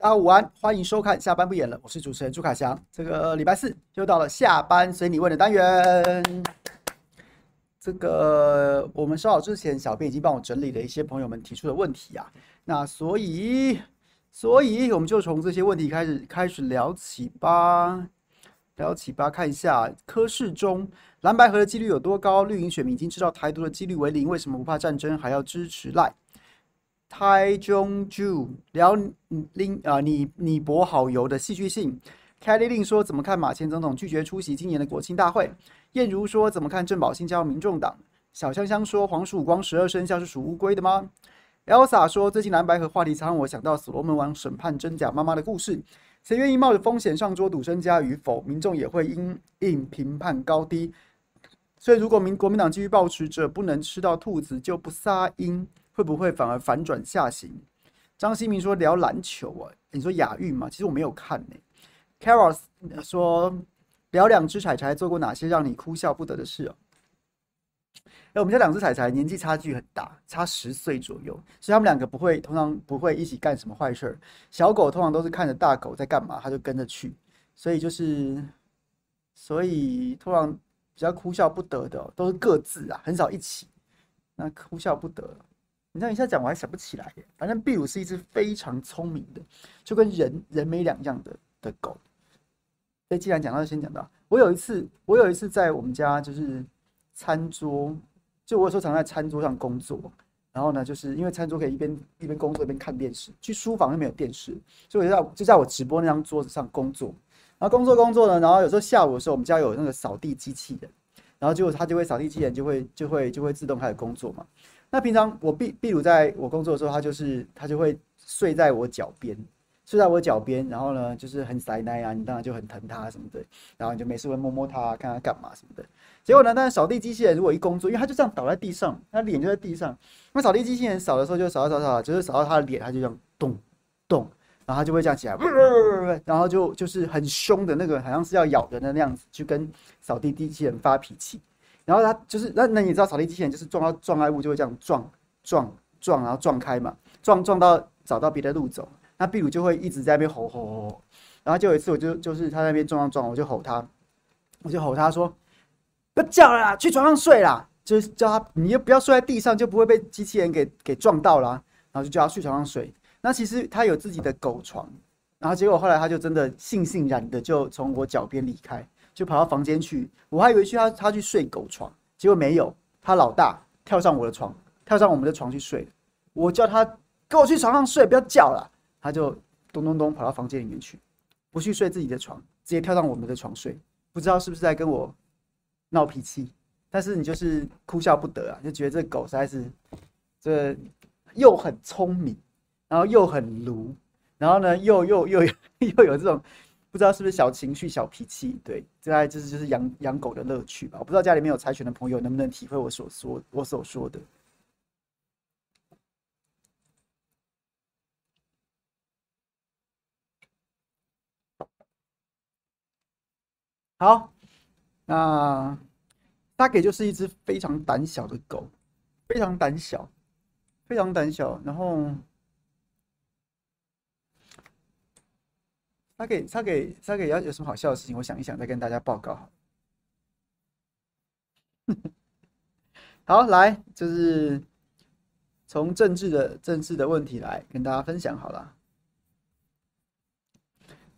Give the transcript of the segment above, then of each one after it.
大家午安，欢迎收看下班不演了，我是主持人朱凯翔。这个礼拜四又到了下班随你问的单元。这个我们稍早之前，小编已经帮我整理了一些朋友们提出的问题啊，那所以，所以我们就从这些问题开始开始聊起吧，聊起吧，看一下柯市中蓝白合的几率有多高？绿营选民已经知道台独的几率为零，为什么不怕战争还要支持赖？台中朱聊林啊，你你博好友的戏剧性。Kelly Lin 说：“怎么看马前总统拒绝出席今年的国庆大会？”燕如说：“怎么看郑宝新加入民众党？”小香香说：“黄曙光十二生肖是属乌龟的吗？”Elsa 说：“最近蓝白和话题常让我想到所罗门王审判真假妈妈的故事。谁愿意冒着风险上桌赌身家与否？民众也会因应评判高低。所以，如果民国民党继续抱持着不能吃到兔子就不撒鹰，会不会反而反转下行？”张新明说：“聊篮球啊，你说亚运吗？其实我没有看呢、” Caros 说：“聊两只彩柴做过哪些让你哭笑不得的事哦？”哎，我们家两只彩柴年纪差距很大，差十岁左右，所以他们两个不会，通常不会一起干什么坏事儿。小狗通常都是看着大狗在干嘛，它就跟着去，所以就是，所以通常比较哭笑不得的都是各自啊，很少一起。那哭笑不得，你这样一下讲我还想不起来。反正秘鲁是一只非常聪明的，就跟人人没两样的的狗。所以既然讲到，先讲到。我有一次，我有一次在我们家就是餐桌，就我有时候常在餐桌上工作，然后呢，就是因为餐桌可以一边一边工作一边看电视，去书房又没有电视，所以我就在就在我直播那张桌子上工作。然后工作工作呢，然后有时候下午的时候，我们家有那个扫地机器人，然后就它就会扫地机器人就会就会就会自动开始工作嘛。那平常我比比如在我工作的时候，它就是它就会睡在我脚边。睡在我脚边，然后呢，就是很塞奶啊，你当然就很疼它什么的，然后你就没事会摸摸它，看它干嘛什么的。结果呢，但是扫地机器人如果一工作，因为它就这样倒在地上，它脸就在地上，那扫地机器人扫的时候就扫扫扫，就是扫到它的脸，它就这样咚咚，然后它就会这样起来，然后就就是很凶的那个，好像是要咬人的那样子，去跟扫地机器人发脾气。然后它就是那那你知道扫地机器人就是撞到障碍物就会这样撞撞撞，然后撞开嘛，撞撞到找到别的路走。那比如就会一直在那边吼吼吼，然后就有一次我就就是他在那边撞撞撞，我就吼他，我就吼他说：“不叫了啦，去床上睡啦。”就是叫他，你又不要睡在地上，就不会被机器人给给撞到啦。然后就叫他去床上睡。那其实他有自己的狗床，然后结果后来他就真的悻悻然的就从我脚边离开，就跑到房间去。我还以为去他他去睡狗床，结果没有，他老大跳上我的床，跳上我们的床去睡。我叫他跟我去床上睡，不要叫了。他就咚咚咚跑到房间里面去，不去睡自己的床，直接跳上我们的床睡。不知道是不是在跟我闹脾气，但是你就是哭笑不得啊，就觉得这狗实在是这又很聪明，然后又很卢，然后呢又又又又有这种不知道是不是小情绪、小脾气。对，这大概就是就是养养狗的乐趣吧。我不知道家里面有柴犬的朋友能不能体会我所说我所说的。好，那大概就是一只非常胆小的狗，非常胆小，非常胆小。然后，他给他给他给要有什么好笑的事情，我想一想再跟大家报告好。好，来，就是从政治的政治的问题来跟大家分享好了。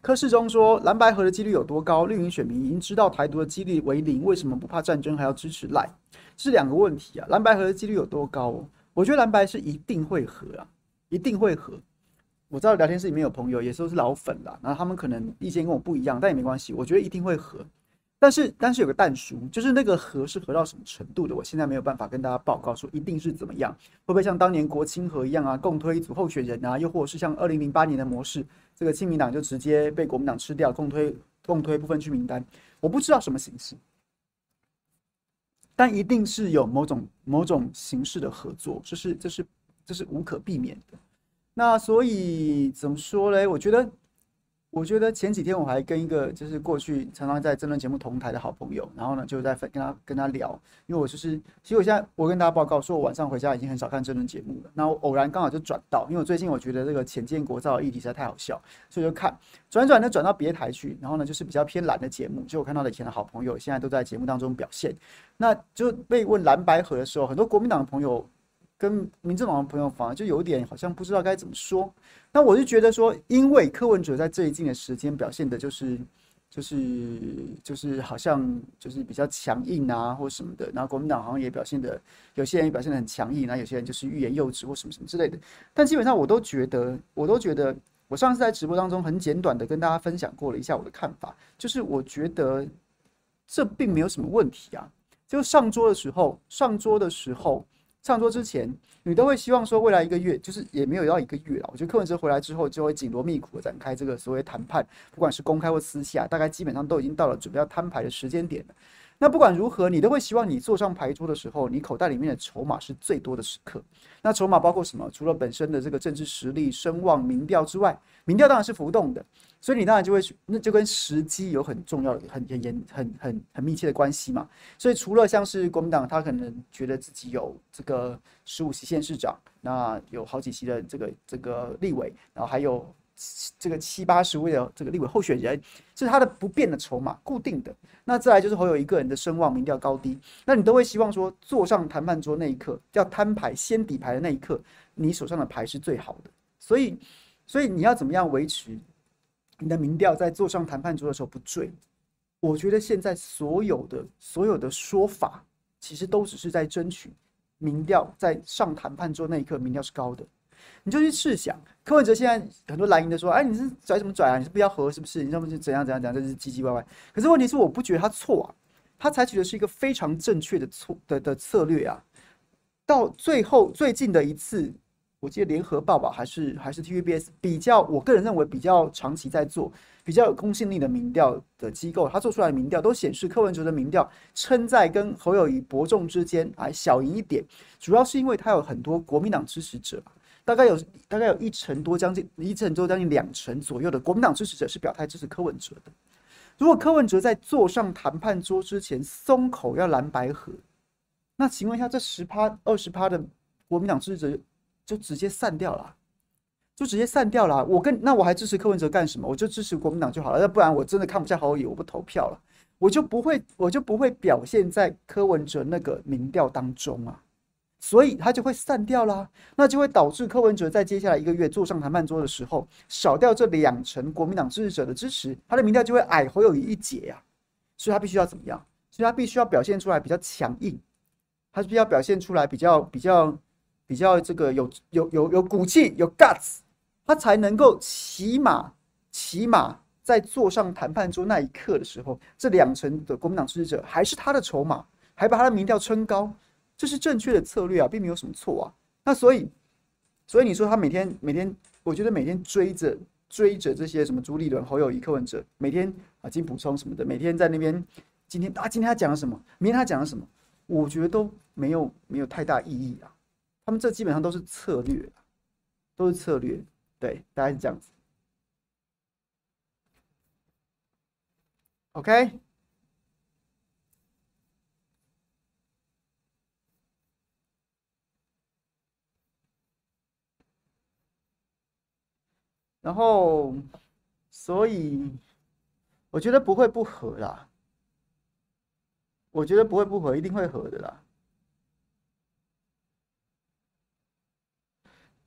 柯市中说：“蓝白合的几率有多高？绿营选民已经知道台独的几率为零，为什么不怕战争还要支持赖？是两个问题啊。蓝白合的几率有多高？我觉得蓝白是一定会合啊，一定会合。我知道聊天室里面有朋友，也都是老粉啦，然后他们可能意见跟我不一样，但也没关系。我觉得一定会合。但是，但是有个但书，就是那个合是合到什么程度的？我现在没有办法跟大家报告说一定是怎么样，会不会像当年国清合一样啊，共推一组候选人啊，又或者是像二零零八年的模式，这个亲民党就直接被国民党吃掉，共推共推不分区名单，我不知道什么形式，但一定是有某种某种形式的合作，这是这是这是无可避免的。那所以怎么说嘞？我觉得。我觉得前几天我还跟一个就是过去常常在争论节目同台的好朋友，然后呢就在跟他跟他聊，因为我就是其实我现在我跟大家报告说，我晚上回家已经很少看争论节目了。那我偶然刚好就转到，因为我最近我觉得这个浅见国造的议题实在太好笑，所以就看转转的转到别台去，然后呢就是比较偏蓝的节目，就我看到的以前的好朋友现在都在节目当中表现。那就被问蓝白合的时候，很多国民党的朋友跟民进党的朋友反而就有点好像不知道该怎么说。那我就觉得说，因为柯文哲在最近的时间表现的就是，就是，就是好像就是比较强硬啊，或什么的。然后国民党好像也表现的，有些人也表现的很强硬，然后有些人就是欲言又止或什么什么之类的。但基本上我都觉得，我都觉得，我上次在直播当中很简短的跟大家分享过了一下我的看法，就是我觉得这并没有什么问题啊。就上桌的时候，上桌的时候。上桌之前，你都会希望说，未来一个月就是也没有要一个月了。我觉得柯文哲回来之后，就会紧锣密鼓的展开这个所谓谈判，不管是公开或私下，大概基本上都已经到了准备要摊牌的时间点了。那不管如何，你都会希望你坐上牌桌的时候，你口袋里面的筹码是最多的时刻。那筹码包括什么？除了本身的这个政治实力、声望、民调之外，民调当然是浮动的，所以你当然就会，那就跟时机有很重要的、很很严、很很很密切的关系嘛。所以除了像是国民党，他可能觉得自己有这个十五席县市长，那有好几席的这个这个立委，然后还有。这个七八十位的这个立委候选人，是他的不变的筹码，固定的。那再来就是侯友一个人的声望、民调高低，那你都会希望说，坐上谈判桌那一刻，要摊牌、先底牌的那一刻，你手上的牌是最好的。所以，所以你要怎么样维持你的民调在坐上谈判桌的时候不坠？我觉得现在所有的所有的说法，其实都只是在争取民调在上谈判桌那一刻，民调是高的。你就去试想，柯文哲现在很多蓝营的说：“哎，你是拽什么拽啊？你是不要和是不是？你要么是怎样怎样怎样？这是唧唧歪歪。”可是问题是，我不觉得他错啊，他采取的是一个非常正确的错的的策略啊。到最后最近的一次，我记得联合报吧，还是还是 TVBS 比较，我个人认为比较长期在做比较有公信力的民调的机构，他做出来的民调都显示柯文哲的民调撑在跟侯友宜伯仲之间，还小赢一点，主要是因为他有很多国民党支持者。大概有大概有一成多，将近一成多，将近两成左右的国民党支持者是表态支持柯文哲的。如果柯文哲在坐上谈判桌之前松口要蓝白合，那请问一下，这十趴二十趴的国民党支持者就直接散掉了，就直接散掉了。我跟那我还支持柯文哲干什么？我就支持国民党就好了。要不然我真的看不下侯友，我不投票了，我就不会我就不会表现在柯文哲那个民调当中啊。所以他就会散掉啦，那就会导致柯文哲在接下来一个月坐上谈判桌的时候，少掉这两成国民党支持者的支持，他的民调就会矮侯友宜一截呀。所以他必须要怎么样？所以他必须要表现出来比较强硬，他必须要表现出来比较比较比较这个有有有有骨气有 guts，他才能够起码起码在坐上谈判桌那一刻的时候，这两成的国民党支持者还是他的筹码，还把他的民调撑高。这是正确的策略啊，并没有什么错啊。那所以，所以你说他每天每天，我觉得每天追着追着这些什么朱立伦、侯友谊、柯文哲，每天啊进补充什么的，每天在那边，今天啊今天他讲了什么，明天他讲了什么，我觉得都没有没有太大意义啊。他们这基本上都是策略，都是策略，对，大概是这样子。OK。然后，所以我觉得不会不合啦。我觉得不会不合，一定会合的啦。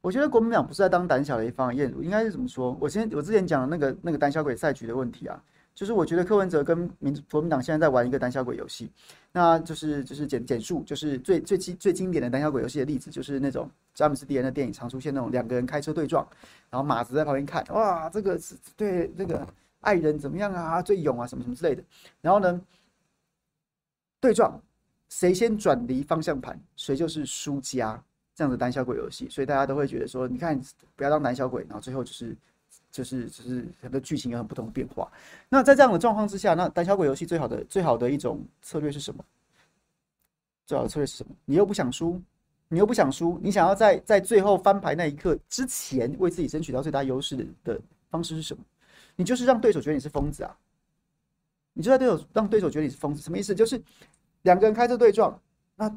我觉得国民党不是在当胆小的一方，燕如应该是怎么说？我先我之前讲的那个那个胆小鬼赛局的问题啊。就是我觉得柯文哲跟民国民党现在在玩一个胆小鬼游戏，那就是就是简简述，就是最最经最经典的胆小鬼游戏的例子，就是那种詹姆斯迪恩的电影常出现那种两个人开车对撞，然后马子在旁边看，哇，这个是对这个爱人怎么样啊，最勇啊，什么什么之类的，然后呢，对撞谁先转离方向盘，谁就是输家，这样的胆小鬼游戏，所以大家都会觉得说，你看不要当胆小鬼，然后最后就是。就是就是很多剧情有很不同的变化。那在这样的状况之下，那胆小鬼游戏最好的最好的一种策略是什么？最好的策略是什么？你又不想输，你又不想输，你想要在在最后翻牌那一刻之前为自己争取到最大优势的的方式是什么？你就是让对手觉得你是疯子啊！你就在对手让对手觉得你是疯子，什么意思？就是两个人开车对撞，那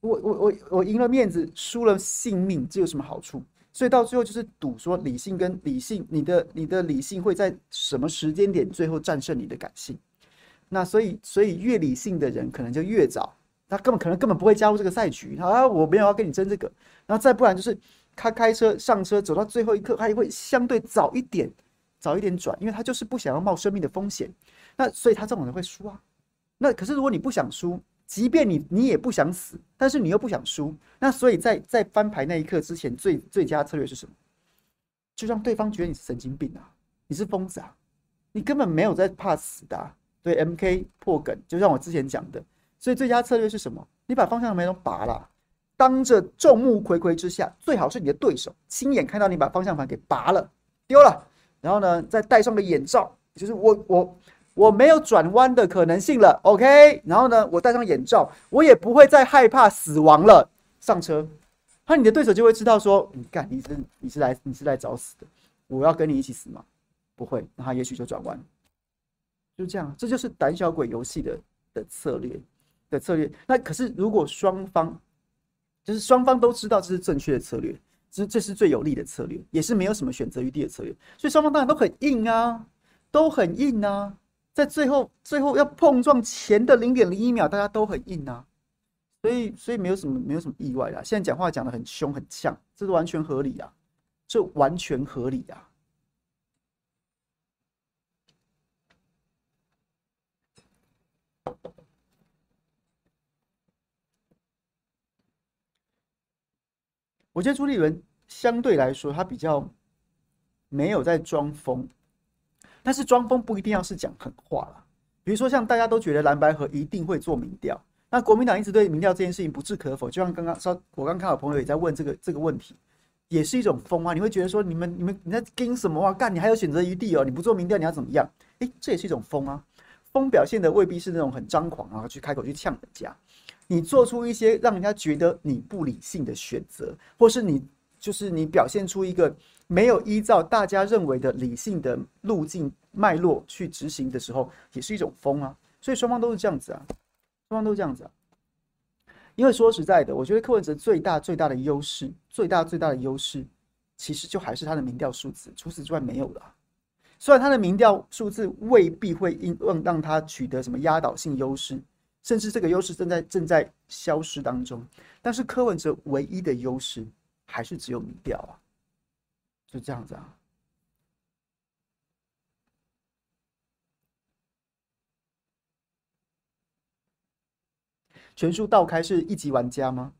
我我我我赢了面子，输了性命，这有什么好处？所以到最后就是赌说理性跟理性，你的你的理性会在什么时间点最后战胜你的感性？那所以所以越理性的人可能就越早，他根本可能根本不会加入这个赛局啊！我没有要跟你争这个，然后再不然就是他开车上车走到最后一刻，他也会相对早一点早一点转，因为他就是不想要冒生命的风险。那所以他这种人会输啊。那可是如果你不想输，即便你你也不想死，但是你又不想输，那所以在在翻牌那一刻之前，最最佳策略是什么？就让对方觉得你是神经病啊，你是疯子啊，你根本没有在怕死的啊。对，MK 破梗，就像我之前讲的，所以最佳策略是什么？你把方向盘都拔了，当着众目睽睽之下，最好是你的对手亲眼看到你把方向盘给拔了丢了，然后呢，再戴上个眼罩，就是我我。我没有转弯的可能性了，OK。然后呢，我戴上眼罩，我也不会再害怕死亡了。上车，那你的对手就会知道说，你干，你是你是来你是来找死的，我要跟你一起死吗？不会，那他也许就转弯。就这样，这就是胆小鬼游戏的的策略的策略。那可是如果双方就是双方都知道这是正确的策略，这这是最有利的策略，也是没有什么选择余地的策略。所以双方当然都很硬啊，都很硬啊。在最后，最后要碰撞前的零点零一秒，大家都很硬啊，所以，所以没有什么，没有什么意外啦。现在讲话讲的很凶很呛，这是完全合理啊，这完全合理啊。我觉得朱立伦相对来说，他比较没有在装疯。但是装疯不一定要是讲狠话啦，比如说像大家都觉得蓝白合一定会做民调，那国民党一直对民调这件事情不置可否，就像刚刚说，我刚看到朋友也在问这个这个问题，也是一种疯啊！你会觉得说你们你们你在盯什么啊？干，你还有选择余地哦，你不做民调你要怎么样？诶，这也是一种疯啊！疯表现的未必是那种很张狂啊，去开口去呛人家，你做出一些让人家觉得你不理性的选择，或是你就是你表现出一个。没有依照大家认为的理性的路径脉络去执行的时候，也是一种疯啊。所以双方都是这样子啊，双方都是这样子啊。因为说实在的，我觉得柯文哲最大最大的优势，最大最大的优势，其实就还是他的民调数字，除此之外没有了。虽然他的民调数字未必会因让让他取得什么压倒性优势，甚至这个优势正在正在消失当中，但是柯文哲唯一的优势还是只有民调啊。就这样子啊！全数倒开是一级玩家吗？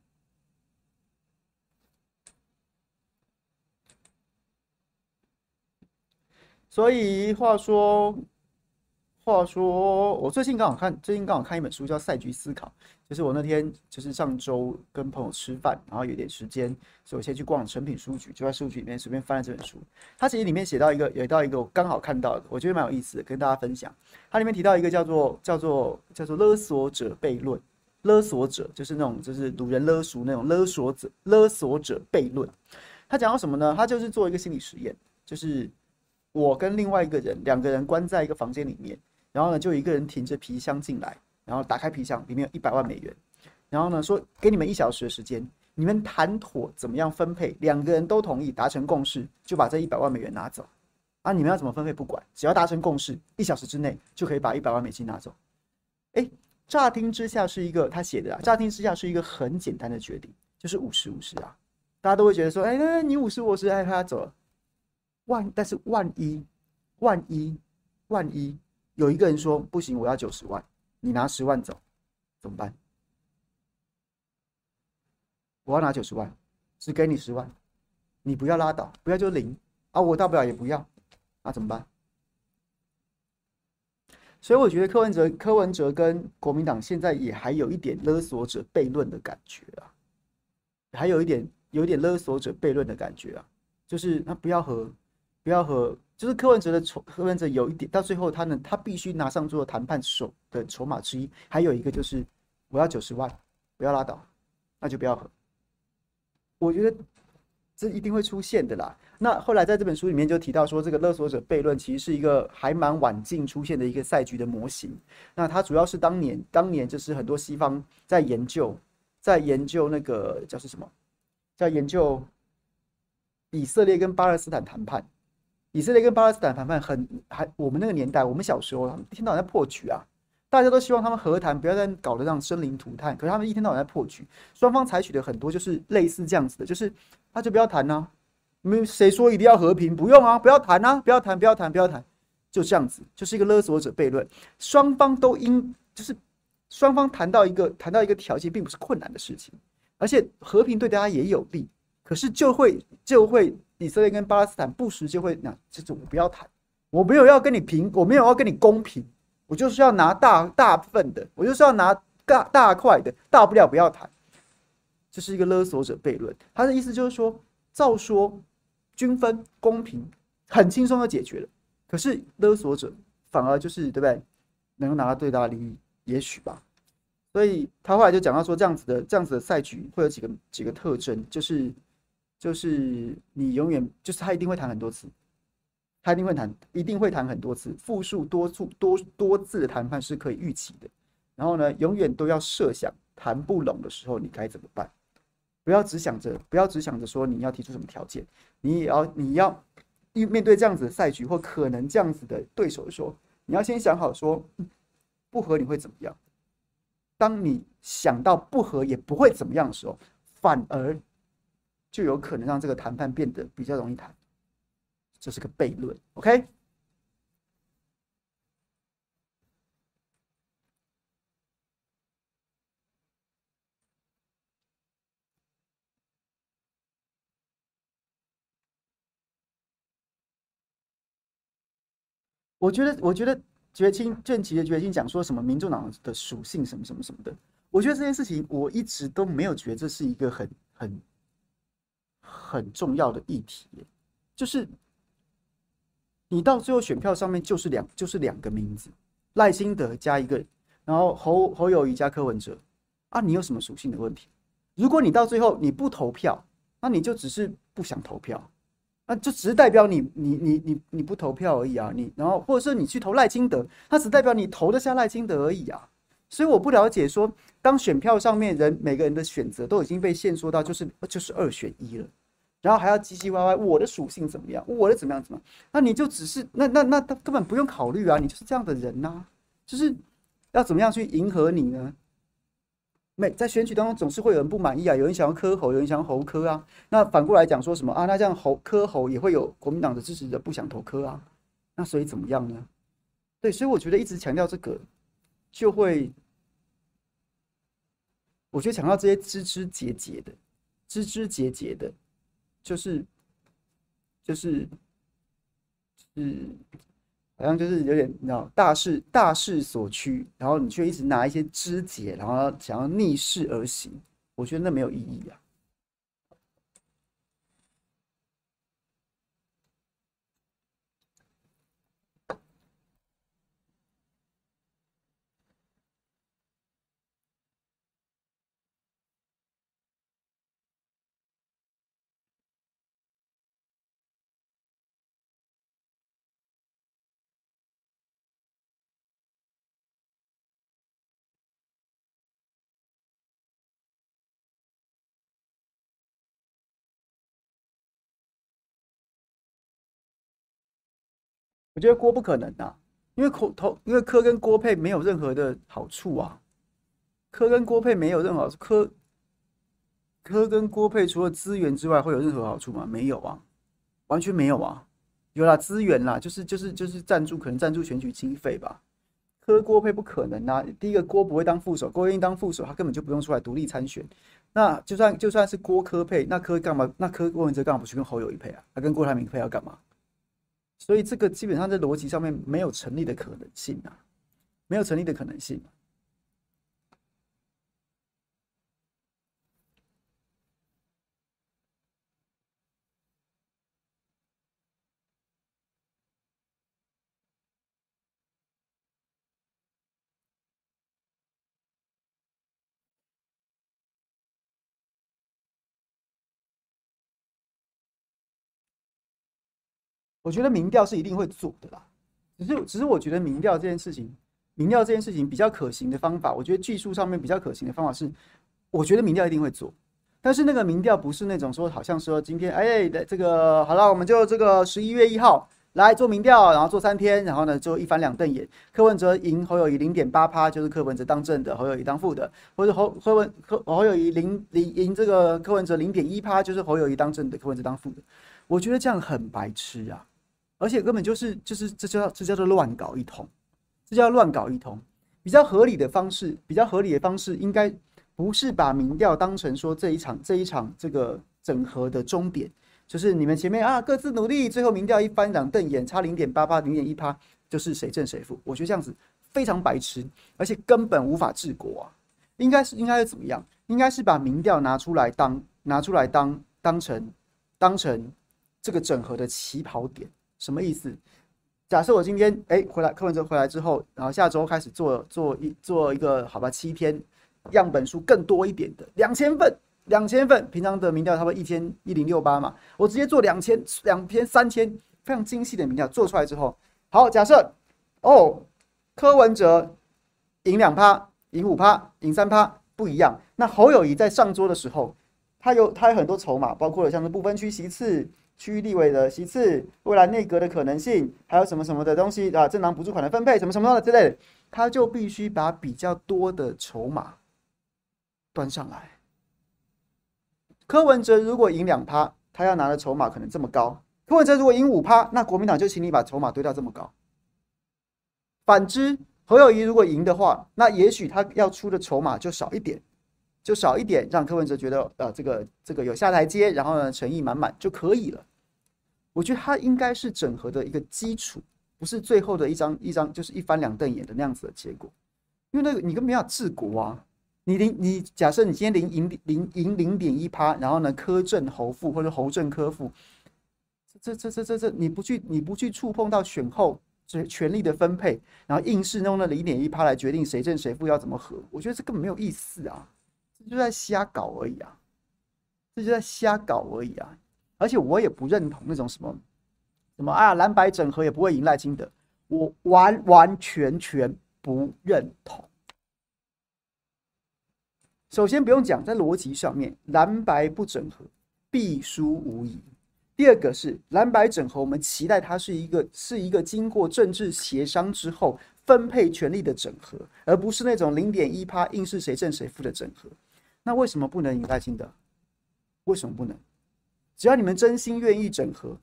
所以话说。话说，我最近刚好看，最近刚好看一本书，叫《赛局思考》。就是我那天就是上周跟朋友吃饭，然后有点时间，所以我先去逛诚品书局，就在书局里面随便翻了这本书。它其实里面写到一个，有到一个我刚好看到的，我觉得蛮有意思的，跟大家分享。它里面提到一个叫做叫做叫做勒索者悖论，勒索者就是那种就是掳人勒赎那种勒索者，勒索者悖论。他讲到什么呢？他就是做一个心理实验，就是我跟另外一个人两个人关在一个房间里面。然后呢，就一个人提着皮箱进来，然后打开皮箱，里面有一百万美元。然后呢，说给你们一小时的时间，你们谈妥怎么样分配，两个人都同意达成共识，就把这一百万美元拿走。啊，你们要怎么分配不管，只要达成共识，一小时之内就可以把一百万美金拿走。哎，乍听之下是一个他写的啊，乍听之下是一个很简单的决定，就是五十五十啊，大家都会觉得说，哎，那你五十我十，哎，他走了。万，但是万一，万一，万一。有一个人说不行，我要九十万，你拿十万走，怎么办？我要拿九十万，只给你十万，你不要拉倒，不要就零啊，我大不了也不要，那怎么办？所以我觉得柯文哲、柯文哲跟国民党现在也还有一点勒索者悖论的感觉啊，还有一点有一点勒索者悖论的感觉啊，就是那不要和不要和。就是柯文哲的筹，柯文哲有一点到最后，他呢，他必须拿上做谈判手的筹码之一。还有一个就是，我要九十万，不要拉倒，那就不要和。我觉得这一定会出现的啦。那后来在这本书里面就提到说，这个勒索者悖论其实是一个还蛮晚近出现的一个赛局的模型。那它主要是当年当年就是很多西方在研究，在研究那个叫是什么，在研究以色列跟巴勒斯坦谈判。以色列跟巴勒斯坦谈判很还我们那个年代，我们小时候一天到晚在破局啊，大家都希望他们和谈，不要再搞得这样生灵涂炭。可是他们一天到晚在破局，双方采取的很多就是类似这样子的，就是那就不要谈呐，没谁说一定要和平，不用啊，不要谈啊，不要谈，不要谈，不要谈，就这样子，就是一个勒索者悖论。双方都应就是双方谈到一个谈到一个条件，并不是困难的事情，而且和平对大家也有利，可是就会就会。以色列跟巴勒斯坦不时就会那，这种我不要谈，我没有要跟你平，我没有要跟你公平，我就是要拿大大份的，我就是要拿大大块的，大不了不要谈。这是一个勒索者悖论，他的意思就是说，照说均分公平，很轻松的解决了，可是勒索者反而就是对不对？能够拿到最大的利益，也许吧。所以他后来就讲到说，这样子的这样子的赛局会有几个几个特征，就是。就是你永远就是他一定会谈很多次，他一定会谈，一定会谈很多次，复数多数多多次的谈判是可以预期的。然后呢，永远都要设想谈不拢的时候你该怎么办，不要只想着不要只想着说你要提出什么条件，你也要你要面对这样子的赛局或可能这样子的对手的时候，你要先想好说不和你会怎么样。当你想到不和也不会怎么样的时候，反而。就有可能让这个谈判变得比较容易谈，这是个悖论。OK，我觉得，我觉得觉青正奇的觉青讲说什么民众党的属性什么什么什么的，我觉得这件事情我一直都没有觉得这是一个很很。很重要的议题，就是你到最后选票上面就是两就是两个名字，赖清德加一个，然后侯侯友谊加柯文哲啊，你有什么属性的问题？如果你到最后你不投票，那你就只是不想投票，那就只是代表你你你你你不投票而已啊，你然后或者是你去投赖清德，那只代表你投得下赖清德而已啊，所以我不了解说，当选票上面人每个人的选择都已经被限缩到就是就是二选一了。然后还要唧唧歪歪，我的属性怎么样？我的怎么样？怎么样？那你就只是那那那他根本不用考虑啊！你就是这样的人呐、就是要怎么样去迎合你呢？每在选举当中总是会有人不满意啊，有人想要柯侯，有人想要侯科啊。那反过来讲说什么啊？那这样侯柯侯也会有国民党的支持者不想投磕啊？那所以怎么样呢？对，所以我觉得一直强调这个，就会我觉得强调这些枝枝节节的，枝枝节节的。就是，就是，是，好像就是有点，你知道，大势大势所趋，然后你却一直拿一些枝节，然后想要逆势而行，我觉得那没有意义啊。我觉得郭不可能啊，因为口头，因为柯跟郭配没有任何的好处啊，柯跟郭配没有任何好处，柯柯跟郭配除了资源之外会有任何好处吗？没有啊，完全没有啊，有啦资源啦，就是就是就是赞助，可能赞助选举经费吧。柯郭配不可能啊，第一个郭不会当副手，郭愿意当副手，他根本就不用出来独立参选。那就算就算是郭柯配，那柯干嘛？那柯郭文哲干嘛不去跟侯友宜配啊？他跟郭台铭配要干嘛？所以这个基本上在逻辑上面没有成立的可能性啊，没有成立的可能性。我觉得民调是一定会做的啦。只是，只是我觉得民调这件事情，民调这件事情比较可行的方法，我觉得技术上面比较可行的方法是，我觉得民调一定会做，但是那个民调不是那种说，好像说今天哎，这个好了，我们就这个十一月一号来做民调，然后做三天，然后呢就一翻两瞪眼，柯文哲赢侯友谊零点八趴，就是柯文哲当正的，侯友谊当副的，或者侯侯文侯侯友谊零零赢这个柯文哲零点一趴，就是侯友谊当正的，柯文哲当副的，我觉得这样很白痴啊。而且根本就是就是这叫这叫做乱搞一通，这叫乱搞一通。比较合理的方式，比较合理的方式，应该不是把民调当成说这一场这一场这个整合的终点，就是你们前面啊各自努力，最后民调一翻两瞪眼，差零点八八零点一趴，就是谁胜谁负。我觉得这样子非常白痴，而且根本无法治国啊。应该是应该是怎么样？应该是把民调拿出来当拿出来当当成当成这个整合的起跑点。什么意思？假设我今天哎回来，柯文哲回来之后，然后下周开始做做一做一个好吧，七天样本数更多一点的两千份，两千份，平常的民调差不多一千一零六八嘛，我直接做两千两篇三千非常精细的民调做出来之后，好，假设哦，柯文哲赢两趴，赢五趴，赢三趴不一样，那侯友谊在上桌的时候，他有他有很多筹码，包括了像是不分区席次。区域立委的席次，未来内阁的可能性，还有什么什么的东西啊？政党补助款的分配，什么什么的之类的，他就必须把比较多的筹码端上来。柯文哲如果赢两趴，他要拿的筹码可能这么高；柯文哲如果赢五趴，那国民党就请你把筹码堆到这么高。反之，侯友谊如果赢的话，那也许他要出的筹码就少一点。就少一点，让柯文哲觉得呃，这个这个有下台阶，然后呢，诚意满满就可以了。我觉得它应该是整合的一个基础，不是最后的一张一张就是一翻两瞪眼的那样子的结果。因为那个你根本没有治国啊！你零你假设你今天零赢零赢零点一趴，然后呢，科正侯负或者侯正柯负，这这这这这你不去你不去触碰到选后这权力的分配，然后硬是弄那零点一趴来决定谁正谁负要怎么合，我觉得这根本没有意思啊！就在瞎搞而已啊！这就在瞎搞而已啊！而且我也不认同那种什么什么啊蓝白整合也不会赢赖清德，我完完全全不认同。首先不用讲，在逻辑上面，蓝白不整合必输无疑。第二个是蓝白整合，我们期待它是一个是一个经过政治协商之后分配权力的整合，而不是那种零点一趴硬是谁胜谁负的整合。那为什么不能赢赖清德？为什么不能？只要你们真心愿意整合，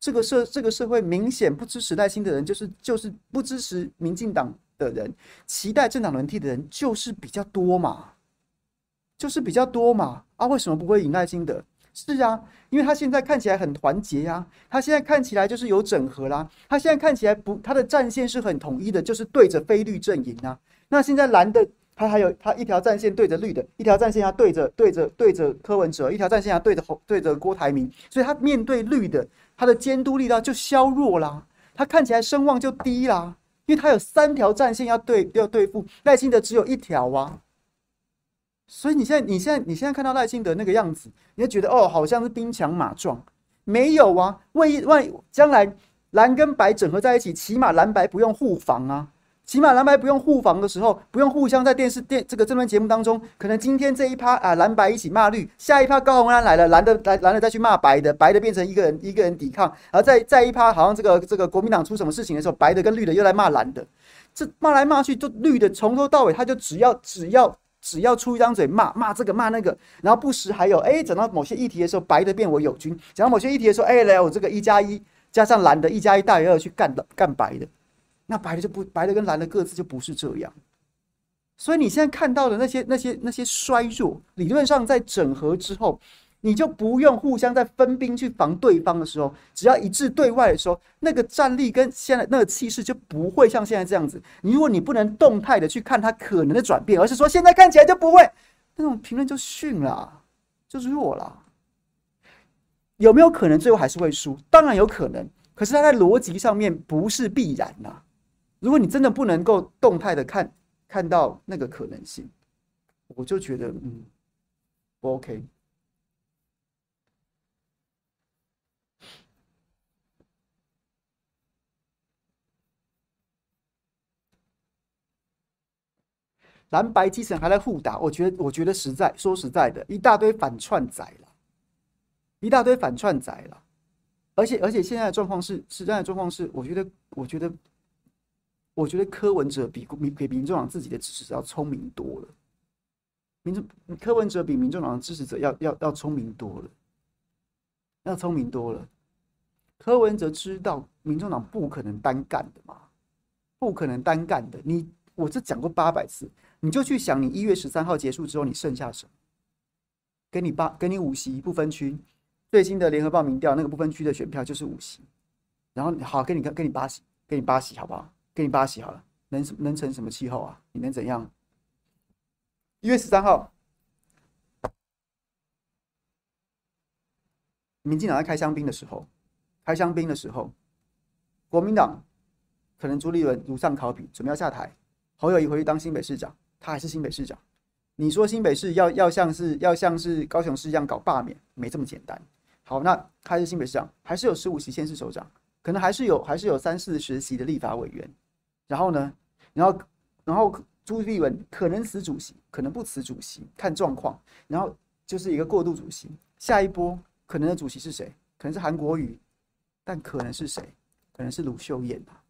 这个社这个社会明显不支持赖心的人，就是就是不支持民进党的人，期待政党轮替的人就是比较多嘛，就是比较多嘛。啊，为什么不会赢赖心的？是啊，因为他现在看起来很团结呀、他现在看起来就是有整合啦，他现在看起来不，他的战线是很统一的，就是对着非绿阵营啊。那现在蓝的。他还有他一条战线对着绿的，一条战线要对着对着对着柯文哲，一条战线要对着对着郭台铭，所以他面对绿的，他的监督力道就削弱啦，他看起来声望就低啦，因为他有三条战线要对要对付，赖清德只有一条啊，所以你现在你现在你现在看到赖清德那个样子，你就觉得哦，好像是兵强马壮，没有啊，万一万一将来蓝跟白整合在一起，起码蓝白不用互防啊。起码蓝白不用互防的时候，不用互相在电视电这个这边节目当中，可能今天这一趴啊蓝白一起骂绿，下一趴高红安来了，蓝的来蓝的再去骂白的，白的变成一个人一个人抵抗，然后再再一趴好像这个这个国民党出什么事情的时候，白的跟绿的又来骂蓝的，这骂来骂去就绿的从头到尾他就只要只要只要出一张嘴骂骂这个骂那个，然后不时还有哎，讲到某些议题的时候，白的变为友军，讲到某些议题的时候，哎来我这个一加一加上蓝的一加一大于二去干的干白的。那白的就不白的跟蓝的各自就不是这样，所以你现在看到的那些那些那些衰弱，理论上在整合之后，你就不用互相在分兵去防对方的时候，只要一致对外的时候，那个战力跟现在那个气势就不会像现在这样子。你如果你不能动态的去看它可能的转变，而是说现在看起来就不会，那种评论就逊了，就弱了。有没有可能最后还是会输？当然有可能，可是它在逻辑上面不是必然呐。如果你真的不能够动态的看看到那个可能性，我就觉得嗯，不 OK。蓝白基层还在互打，我觉得我觉得实在说实在的，一大堆反串仔了，一大堆反串仔了，而且而且现在的状况是是这样的状况是，我觉得我觉得。我觉得柯文哲比比比民众党自己的支持者要聪明多了，民众柯文哲比民众党的支持者要要要聪明多了，要聪明多了，柯文哲知道民众党不可能单干的嘛，不可能单干的，你。我这讲过八百次，你就去想，你一月十三号结束之后，你剩下什么？给你八，给你五席不分区，最新的联合报民调，那个不分区的选票就是五席。然后好，给你给你八席，给你八席，好不好？给你八喜好了，能能成什么气候啊？你能怎样？一月十三号，民进党在开香槟的时候，开香槟的时候，国民党可能朱立伦如丧考妣，准备要下台。侯友谊回去当新北市长，他还是新北市长。你说新北市要要像是要像是高雄市一样搞罢免，没这么简单。好，那他是新北市长，还是有十五席县市首长，可能还是有还是有三四十席的立法委员。然后呢，然后然后朱立文可能辞主席，可能不辞主席，看状况。然后就是一个过渡主席，下一波可能的主席是谁？可能是韩国瑜，但可能是谁？可能是卢秀燕吧。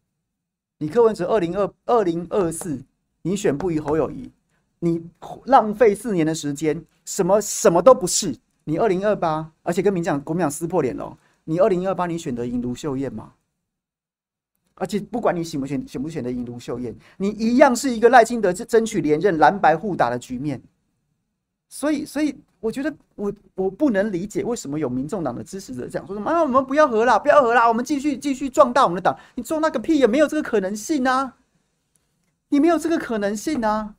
你柯文哲二零二二零二四，你选不赢侯友谊，你浪费四年的时间，什么什么都不是。你二零二八，而且跟民进党国民党撕破脸了。你二零二八，你选得赢卢秀燕吗？而且不管你选不选，选不选得赢卢秀燕，你一样是一个赖清德争取连任蓝白互打的局面。所以，所以。我觉得我我不能理解为什么有民众党的支持者这样说什么啊？我们不要和啦，不要和啦，我们继续继续壮大我们的党。你壮大个屁，也没有这个可能性啊！你没有这个可能性啊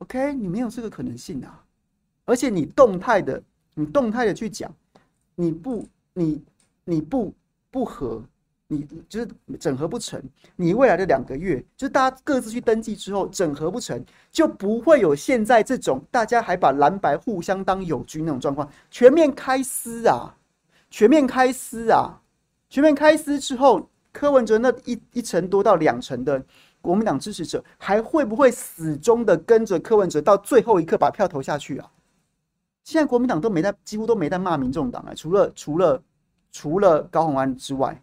！OK，你没有这个可能性啊！而且你动态的，你动态的去讲，你不，你你不不和。你就是整合不成，你未来的两个月，就是大家各自去登记之后，整合不成，就不会有现在这种大家还把蓝白互相当友军那种状况。全面开撕啊，全面开撕啊，全面开撕之后，柯文哲那一一成多到两成的国民党支持者，还会不会死忠的跟着柯文哲到最后一刻把票投下去啊？现在国民党都没在，几乎都没在骂民众党啊，除了除了除了高虹安之外。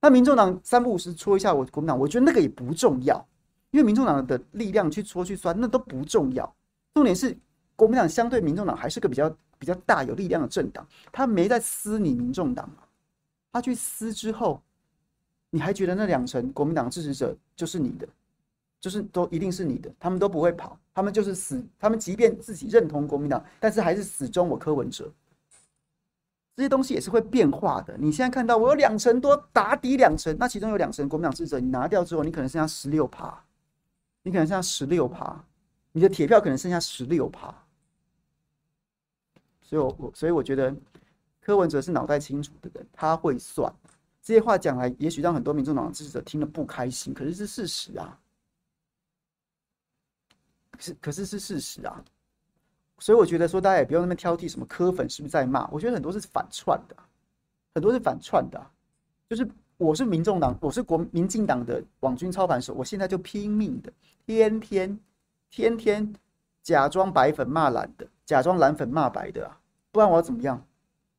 那民众党三不五时戳一下我国民党，我觉得那个也不重要，因为民众党的力量去戳去酸，那都不重要。重点是国民党相对民众党还是个比较比较大有力量的政党，他没在撕你民众党，他去撕之后，你还觉得那两成国民党支持者就是你的，就是都一定是你的，他们都不会跑，他们就是死，他们即便自己认同国民党，但是还是死忠我柯文哲。这些东西也是会变化的。你现在看到我有两成多打底两成，那其中有两成国民党支持者，你拿掉之后，你可能剩下十六趴，你可能剩下十六趴，你的铁票可能剩下十六趴。所以我，我所以我觉得柯文哲是脑袋清楚的人，他会算。这些话讲来，也许让很多民众党支持者听了不开心，可是是事实啊。是，可是是事实啊。所以我觉得说，大家也不用那么挑剔，什么柯粉是不是在骂？我觉得很多是反串的，很多是反串的。就是我是民众党，我是国民进党的网军操盘手，我现在就拼命的，天天天天假装白粉骂蓝的，假装蓝粉骂白的啊，不然我要怎么样？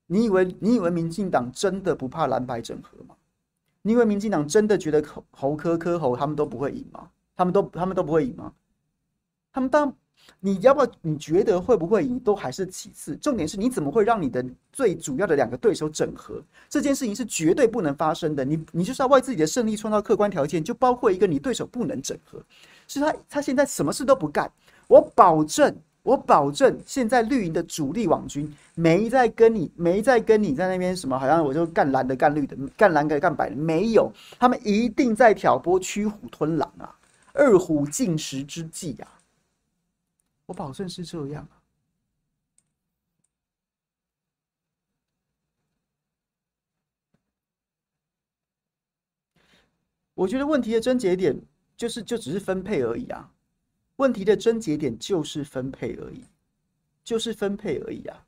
你以为你以为民进党真的不怕蓝白整合吗？你以为民进党真的觉得侯侯科科侯他们都不会赢吗？他们都他们都不会赢吗？他们当。你要不要？你觉得会不会赢都还是其次，重点是你怎么会让你的最主要的两个对手整合？这件事情是绝对不能发生的。你你就是要为自己的胜利创造客观条件，就包括一个你对手不能整合。是他他现在什么事都不干，我保证，我保证，现在绿营的主力网军没在跟你没在跟你在那边什么，好像我就干蓝的干绿的干蓝的干白的，没有，他们一定在挑拨驱虎吞狼啊，二虎进食之计啊。我保证是这样！我觉得问题的症结点就是就只是分配而已啊！问题的症结点就是分配而已，就是分配而已啊！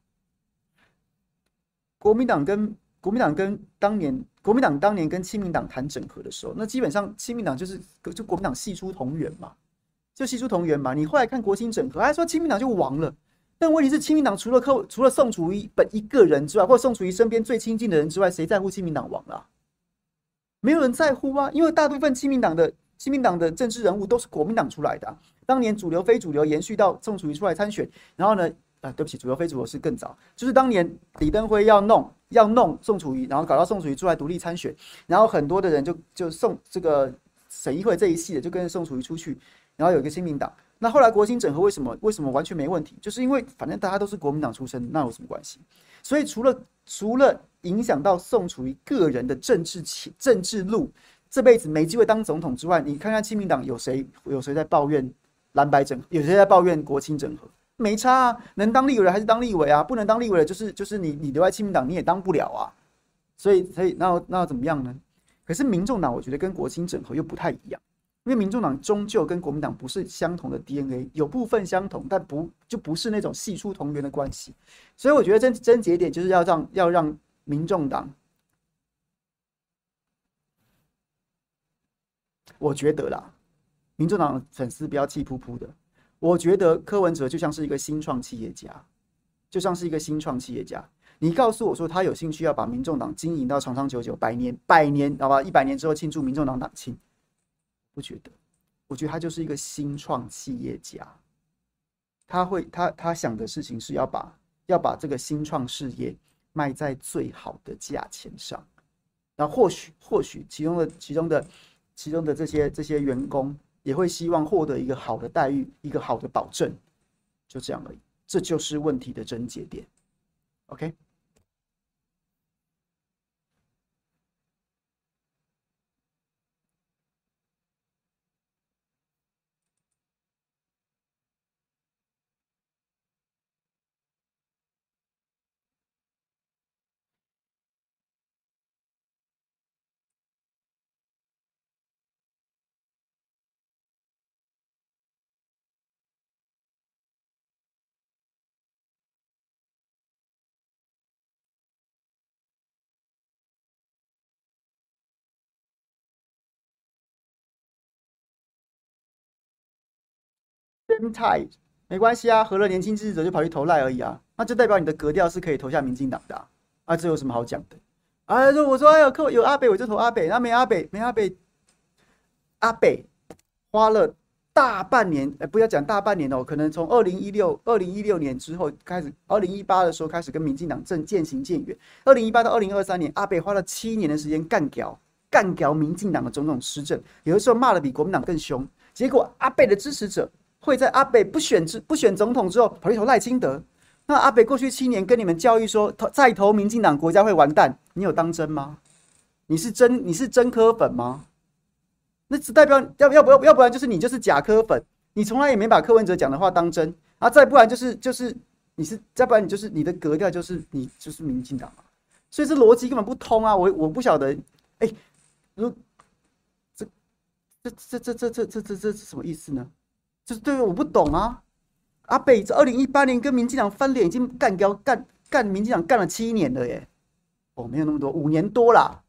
国民党跟国民党跟当年国民党当年跟亲民党谈整合的时候，那基本上亲民党就是就国民党系出同源嘛。就系出同源嘛。你后来看国亲整合，还说亲民党就亡了。但问题是，亲民党除了靠除了宋楚瑜本一个人之外，或宋楚瑜身边最亲近的人之外，谁在乎亲民党亡了啊？没有人在乎啊，因为大部分亲民党的亲民党的政治人物都是国民党出来的啊。当年主流非主流延续到宋楚瑜出来参选，然后呢，啊，对不起，主流非主流是更早，就是当年李登辉要弄要弄宋楚瑜，然后搞到宋楚瑜出来独立参选，然后很多的人就就宋这个省议会这一系的就跟宋楚瑜出去，然后有一个亲民党。那后来国亲整合为什么为什么完全没问题？就是因为反正大家都是国民党出身，那有什么关系？所以除了除了影响到宋楚瑜个人的政治情政治路，这辈子没机会当总统之外，你看看亲民党有谁有谁在抱怨蓝白整，有谁在抱怨国清整合？没差啊，能当立委的还是当立委啊，不能当立委的就是就是你你留在亲民党你也当不了啊。所以所以那那怎么样呢？可是民众党我觉得跟国清整合又不太一样。因为民众党终究跟国民党不是相同的 DNA，有部分相同，但不就不是那种系出同源的关系，所以我觉得真真节点就是要让要让民众党，我觉得啦，民众党粉丝不要气噗噗的，我觉得柯文哲就像是一个新创企业家，就像是一个新创企业家，你告诉我说他有兴趣要把民众党经营到长长久久，百年百年，好吧，一百年之后庆祝民众党党庆。不觉得，我觉得他就是一个新创企业家，他会他他想的事情是要把要把这个新创事业卖在最好的价钱上，那或许或许其中的其中的其中的这些这些员工也会希望获得一个好的待遇，一个好的保证，就这样而已，这就是问题的症结点，OK。太没关系啊，何了年轻支持者就跑去投赖而已啊，那就代表你的格调是可以投下民进党的啊，这有什么好讲的？啊，我说哎呦，有有阿北我就投阿北，那没阿北没阿北，阿北花了大半年，哎，不要讲大半年哦，可能从二零一六二零一六年之后开始，二零一八的时候开始跟民进党正渐行渐远，二零一八到二零二三年，阿北花了七年的时间干掉干掉民进党的种种施政，有的时候骂的比国民党更凶，结果阿北的支持者。会在阿北不选之不选总统之后跑去投赖清德，那阿北过去七年跟你们教育说投再投民进党国家会完蛋，你有当真吗？你是真你是真科粉吗？那只代表要要不要要不然就是你就是假科粉，你从来也没把柯文哲讲的话当真啊，再不然就是就是你是再不然你就是你的格调就是你就是民进党，所以这逻辑根本不通啊，我我不晓得，哎，如这这这这这这这这这是什么意思呢？就是对，我不懂啊。阿北这二零一八年跟民进党翻脸，已经干掉干干民进党干了七年了耶。哦，没有那么多，五年多啦，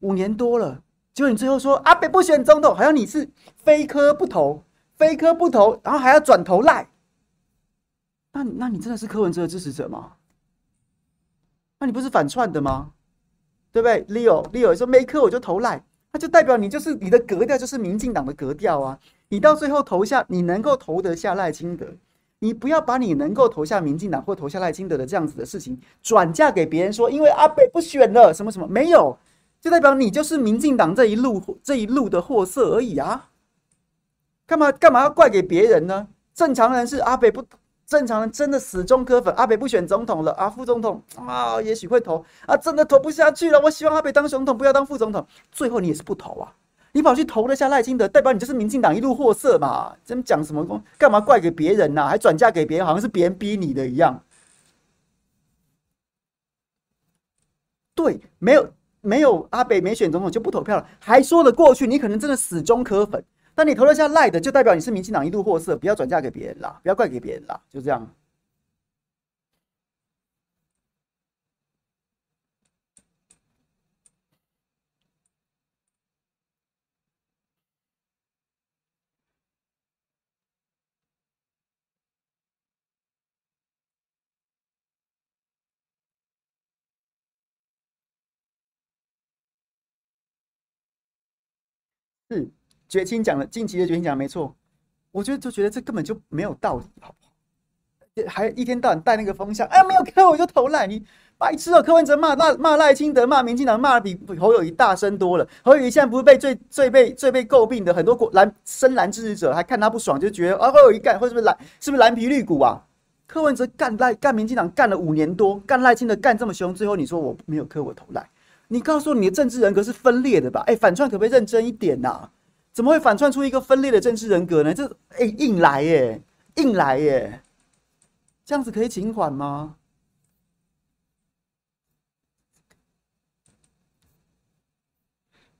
五年多了。结果你最后说阿北不选总统，好像你是非科不投，非科不投，然后还要转投赖。那那你真的是柯文哲的支持者吗？那你不是反串的吗？对不对？Leo Leo 说没科我就投赖，那就代表你就是你的格调就是民进党的格调啊。你到最后投下，你能够投得下赖清德，你不要把你能够投下民进党或投下赖清德的这样子的事情转嫁给别人，说因为阿北不选了什么什么没有，就代表你就是民进党这一路这一路的货色而已啊！干嘛干嘛要怪给别人呢？正常人是阿北不，正常人真的死忠柯粉，阿北不选总统了啊，副总统啊也许会投啊，真的投不下去了，我希望阿北当总统，不要当副总统，最后你也是不投啊。你跑去投了下赖清德，代表你就是民进党一路货色嘛？真讲什么公？干嘛怪给别人呐、啊？还转嫁给别人，好像是别人逼你的一样。对，没有没有阿北没选总统就不投票了，还说得过去。你可能真的死忠柯粉，那你投了下赖的，就代表你是民进党一度货色，不要转嫁给别人啦，不要怪给别人啦，就这样。嗯。绝清讲了，近期的绝清讲的没错，我觉得就觉得这根本就没有道理，好不好？还一天到晚带那个风向，哎，没有磕我就投赖你。白痴哦！柯文哲骂骂骂赖清德，骂民进党，骂的比侯友谊大声多了。侯友谊现在不是被最最被最被诟病的很多国蓝深蓝支持者还看他不爽，就觉得啊侯友谊干或是不是蓝是不是蓝皮绿骨啊？柯文哲干赖干民进党干了五年多，干赖清德干这么凶，最后你说我没有磕我投赖，你告诉你的政治人格是分裂的吧？哎、反串可不可以认真一点呐、啊？怎么会反串出一个分裂的政治人格呢？这哎、欸、硬来耶，硬来耶，这样子可以请缓吗？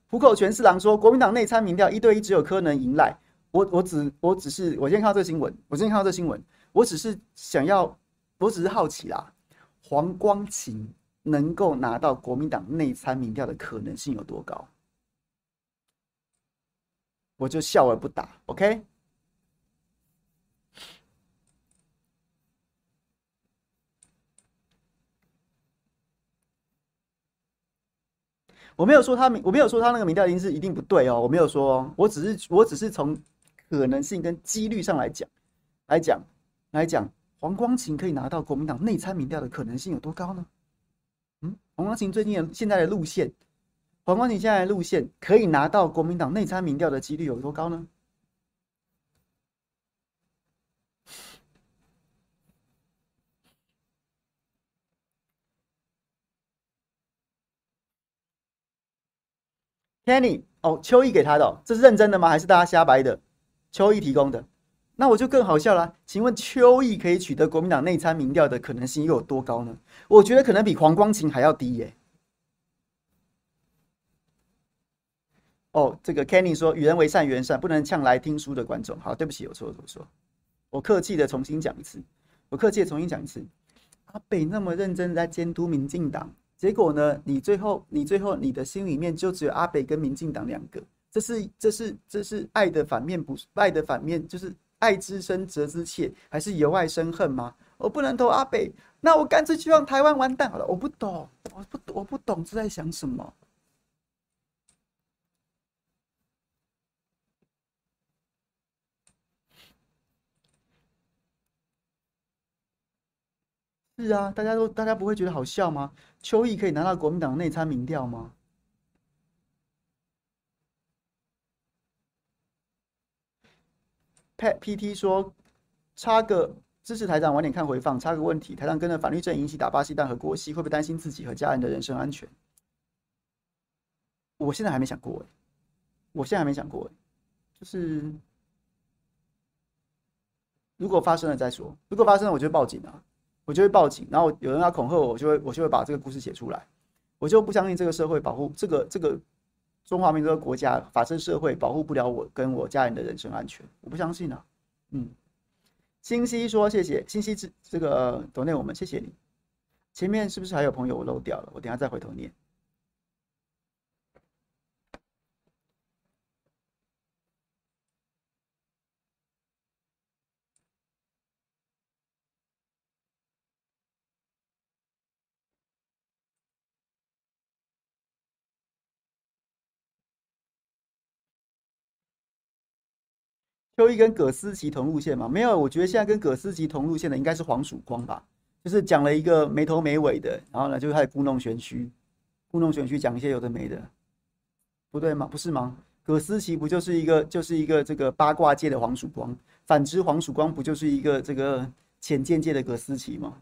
虎口全四郎说：“国民党内参民调一对一，只有柯能赢赖。我我只我只是我今天看到这新闻，我今天看到这新闻，我只是想要，我只是好奇啦。黄光芹能够拿到国民党内参民调的可能性有多高？我就笑而不答。OK。”我没有说他民，我没有说他那个民调一定是一定不对哦，我没有说，我只是我只是从可能性跟几率上来讲，来讲来讲，黄光芹可以拿到国民党内参民调的可能性有多高呢？嗯，黄光芹最近的现在的路线，黄光芹现在的路线可以拿到国民党内参民调的几率有多高呢？Kenny 哦，邱毅给他的、哦，这是认真的吗？还是大家瞎掰的？邱毅提供的，那我就更好笑了。请问邱毅可以取得国民党内参民调的可能性又有多高呢？我觉得可能比黄光芹还要低耶。哦，这个 Kenny 说：“与人为善，原善，不能呛来听书的观众。”好，对不起，有错了，我错，我客气的重新讲一次，我客气的重新讲一次。阿北那么认真在监督民进党。结果呢？你最后，你最后，你的心里面就只有阿北跟民进党两个，这是，这是，这是爱的反面，不是爱的反面，就是爱之深责之切，还是由爱生恨吗？我不能投阿北，那我干脆去让台湾完蛋好了。我不懂，我不懂，我不懂是在想什么。是啊，大家都大家不会觉得好笑吗？邱毅可以拿到国民党内参民调吗？Pat PT 说，插个支持台长晚点看回放，插个问题，台长跟着反绿阵营一起打巴西蛋和国西，会不会担心自己和家人的人身安全？我现在还没想过，我现在还没想过，就是如果发生了再说，如果发生了，我就报警啊。我就会报警，然后有人要恐吓我，我就会我就会把这个故事写出来。我就不相信这个社会保护这个这个中华民族的国家法治社会保护不了我跟我家人的人身安全，我不相信啊。嗯，清晰说谢谢，清晰这这个抖内我们谢谢你。前面是不是还有朋友我漏掉了？我等下再回头念。周一跟葛思琪同路线吗？没有，我觉得现在跟葛思琪同路线的应该是黄曙光吧，就是讲了一个没头没尾的，然后呢就开始故弄玄虚，故弄玄虚讲一些有的没的，不对吗？不是吗？葛思琪不就是一个就是一个这个八卦界的黄曙光，反之黄曙光不就是一个这个浅见界的葛思琪吗？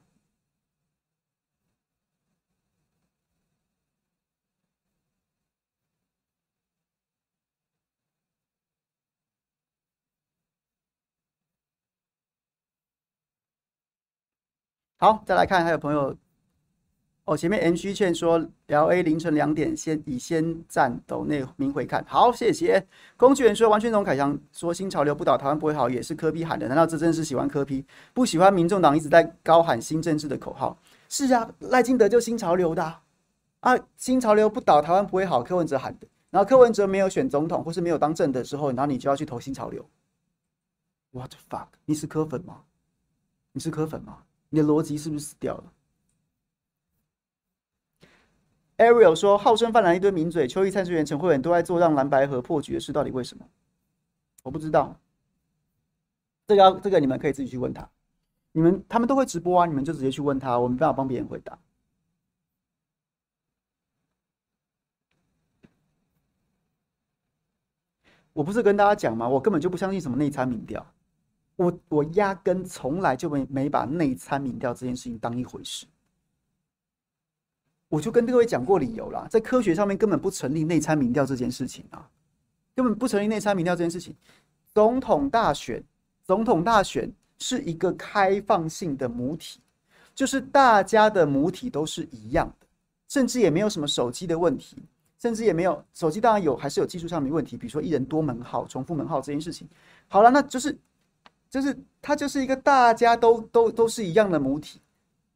好，再来看，还有朋友哦。前面 M 虚劝说，LA 凌晨两点先以先暂抖内明回看。好，谢谢。工具人说，王全总凯翔说新潮流不倒台湾不会好，也是柯 P 喊的。难道这真是喜欢柯 P，不喜欢民众党一直在高喊新政治的口号？是啊，赖清德就新潮流的啊，啊，新潮流不倒台湾不会好，柯文哲喊的。然后柯文哲没有选总统或是没有当政的时候，然后你就要去投新潮流。What the fuck？你是柯粉吗？你是柯粉吗？你的逻辑是不是死掉了？Ariel 说，号称泛蓝一堆名嘴，邱毅蔡志元、陈慧文都在做让蓝白合破局的事，到底为什么？我不知道。这个要这个你们可以自己去问他。你们他们都会直播啊，你们就直接去问他，我没办法帮别人回答。我不是跟大家讲吗？我根本就不相信什么内参民调，我我压根从来就没没把内参民调这件事情当一回事。我就跟各位讲过理由啦，在科学上面根本不成立内参民调这件事情啊，根本不成立内参民调这件事情。总统大选，总统大选是一个开放性的母体，就是大家的母体都是一样的，甚至也没有什么手机的问题，甚至也没有手机当然有，还是有技术上的问题，比如说一人多门号、重复门号这件事情。好了，那就是就是它就是一个大家都都都是一样的母体。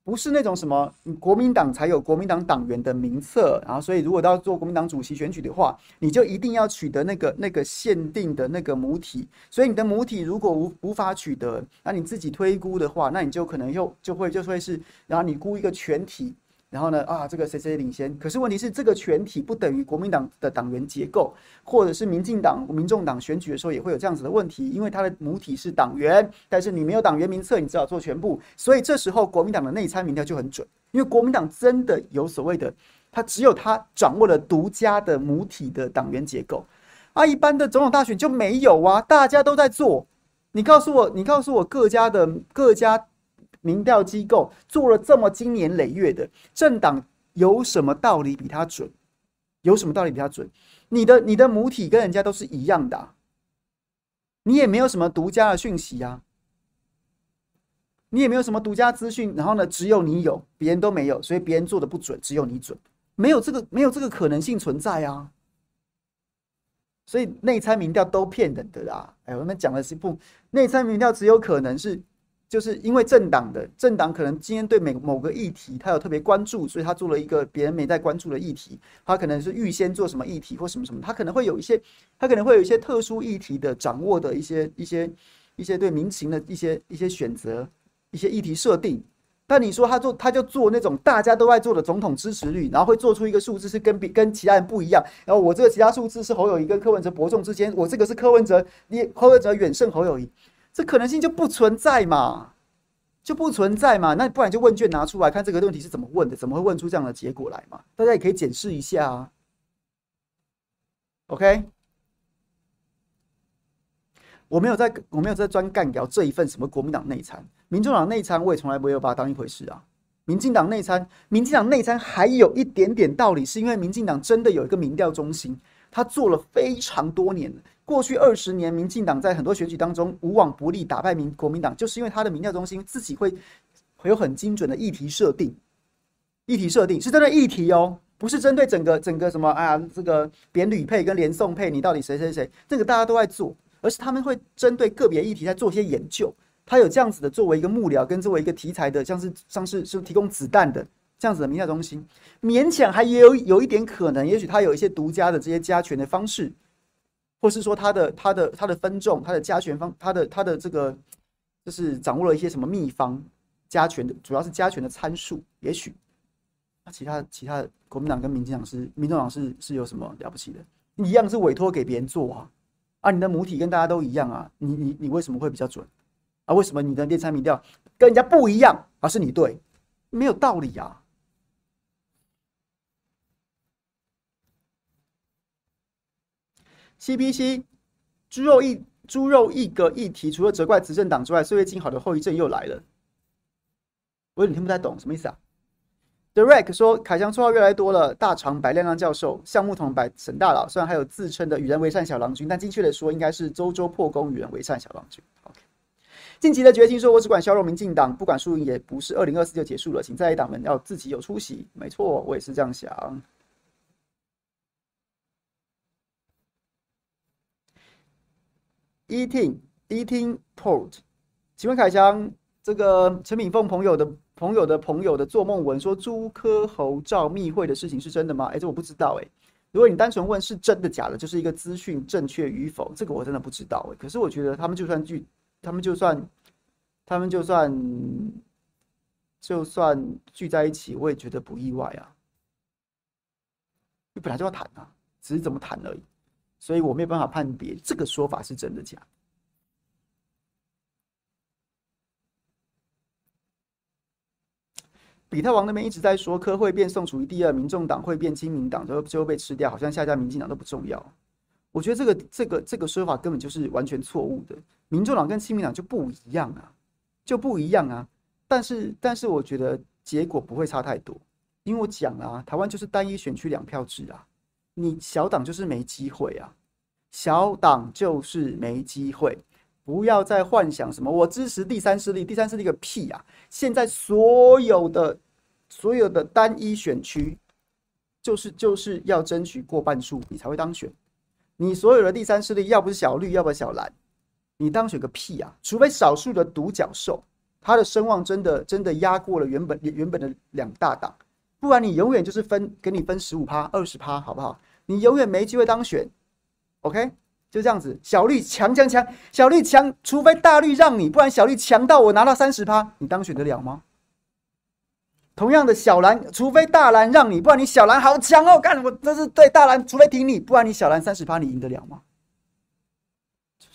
不是那种什么国民党才有国民党党员的名册，然后所以如果要做国民党主席选举的话，你就一定要取得那个那个限定的那个母体。所以你的母体如果无无法取得，那你自己推估的话，那你就可能又就会就会是，然后你估一个全体。然后呢？啊，这个谁谁领先？可是问题是，这个全体不等于国民党的党员结构，或者是民进党、民众党选举的时候也会有这样子的问题，因为它的母体是党员，但是你没有党员名册，你只好做全部。所以这时候国民党的内参民调就很准，因为国民党真的有所谓的，他只有他掌握了独家的母体的党员结构，啊，一般的总统大选就没有啊，大家都在做。你告诉我，你告诉我各家的各家。民调机构做了这么经年累月的政党，有什么道理比他准？有什么道理比他准？你的你的母体跟人家都是一样的，你也没有什么独家的讯息啊，你也没有什么独家资讯，然后呢，只有你有，别人都没有，所以别人做的不准，只有你准，没有这个没有这个可能性存在啊。所以内参民调都骗人的啦！哎，我们讲的是不内参民调只有可能是。就是因为政党的政党可能今天对每某个议题他有特别关注，所以他做了一个别人没在关注的议题。他可能是预先做什么议题或什么什么，他可能会有一些，他可能会有一些特殊议题的掌握的一些一些一些对民情的一些一些选择，一些议题设定。但你说他做他就做那种大家都爱做的总统支持率，然后会做出一个数字是跟比跟其他人不一样。然后我这个其他数字是侯友谊跟柯文哲伯仲之间，我这个是柯文哲，你柯文哲远胜侯友谊。这可能性就不存在嘛，就不存在嘛。那不然就问卷拿出来看这个问题是怎么问的，怎么会问出这样的结果来嘛？大家也可以检视一下啊。OK，我没有在，我没有在专干掉这一份什么国民党内参、民众党内参，我也从来没有把它当一回事啊。民进党内参，民进党内参还有一点点道理，是因为民进党真的有一个民调中心，他做了非常多年。过去二十年，民进党在很多选举当中无往不利打败民国民党，就是因为他的民调中心自己会会有很精准的议题设定，议题设定是针对议题哦，不是针对整个整个什么啊这个扁吕配跟连宋配，你到底谁谁谁，这个大家都在做，而是他们会针对个别议题在做些研究，他有这样子的作为一个幕僚跟作为一个题材的，像是像是是提供子弹的这样子的民调中心，勉强还也有有一点可能，也许他有一些独家的这些加权的方式。或是说他的他的他的分众，他的加权方，他的他的这个就是掌握了一些什么秘方加权的，主要是加权的参数。也许那其他其他国民党跟民进党是民众党是是有什么了不起的？一样是委托给别人做啊啊！你的母体跟大家都一样啊，你你你为什么会比较准啊？为什么你的内参民调跟人家不一样，而是你对？没有道理啊！CPC 猪肉一猪肉一个议题，除了责怪执政党之外，岁月静好的后遗症又来了。我有点听不太懂，什么意思啊？Derek 说，凯翔绰号越来越多了，大肠白亮亮教授、橡木桶白沈大佬，虽然还有自称的与人为善小郎君，但精确的说，应该是周周破功与人为善小郎君。OK，近期的决心说，我只管削弱民进党，不管输赢，也不是二零二四就结束了，请在野党们要自己有出息。没错，我也是这样想。Eating Eating Port，请问凯翔，这个陈敏凤朋友的朋友的朋友的做梦文说朱科侯赵密会的事情是真的吗？哎，这我不知道哎。如果你单纯问是真的假的，就是一个资讯正确与否，这个我真的不知道哎。可是我觉得他们就算聚，他们就算，他们就算，就算聚在一起，我也觉得不意外啊。你本来就要谈啊，只是怎么谈而已。所以我没有办法判别这个说法是真的假。比特王那边一直在说科会变宋楚瑜第二，民众党会变亲民党，就最后被吃掉，好像下架民进党都不重要。我觉得这个这个这个说法根本就是完全错误的。民众党跟亲民党就不一样啊，就不一样啊。但是但是我觉得结果不会差太多，因为我讲了啊，台湾就是单一选区两票制啊，你小党就是没机会啊，小党就是没机会。不要再幻想什么我支持第三势力，第三势力个屁啊！现在所有的所有的单一选区，就是就是要争取过半数，你才会当选。你所有的第三势力，要不是小绿，要不是小蓝，你当选个屁啊！除非少数的独角兽，他的声望真的真的压过了原本原本的两大党，不然你永远就是分给你分十五趴、二十趴，好不好？你永远没机会当选。OK。就这样子，小绿强强强，小绿强，除非大绿让你，不然小绿强到我拿到三十趴，你当选得了吗？同样的，小蓝，除非大蓝让你，不然你小蓝好强哦，干我这是对大蓝，除非挺你，不然你小蓝三十趴，你赢得了吗？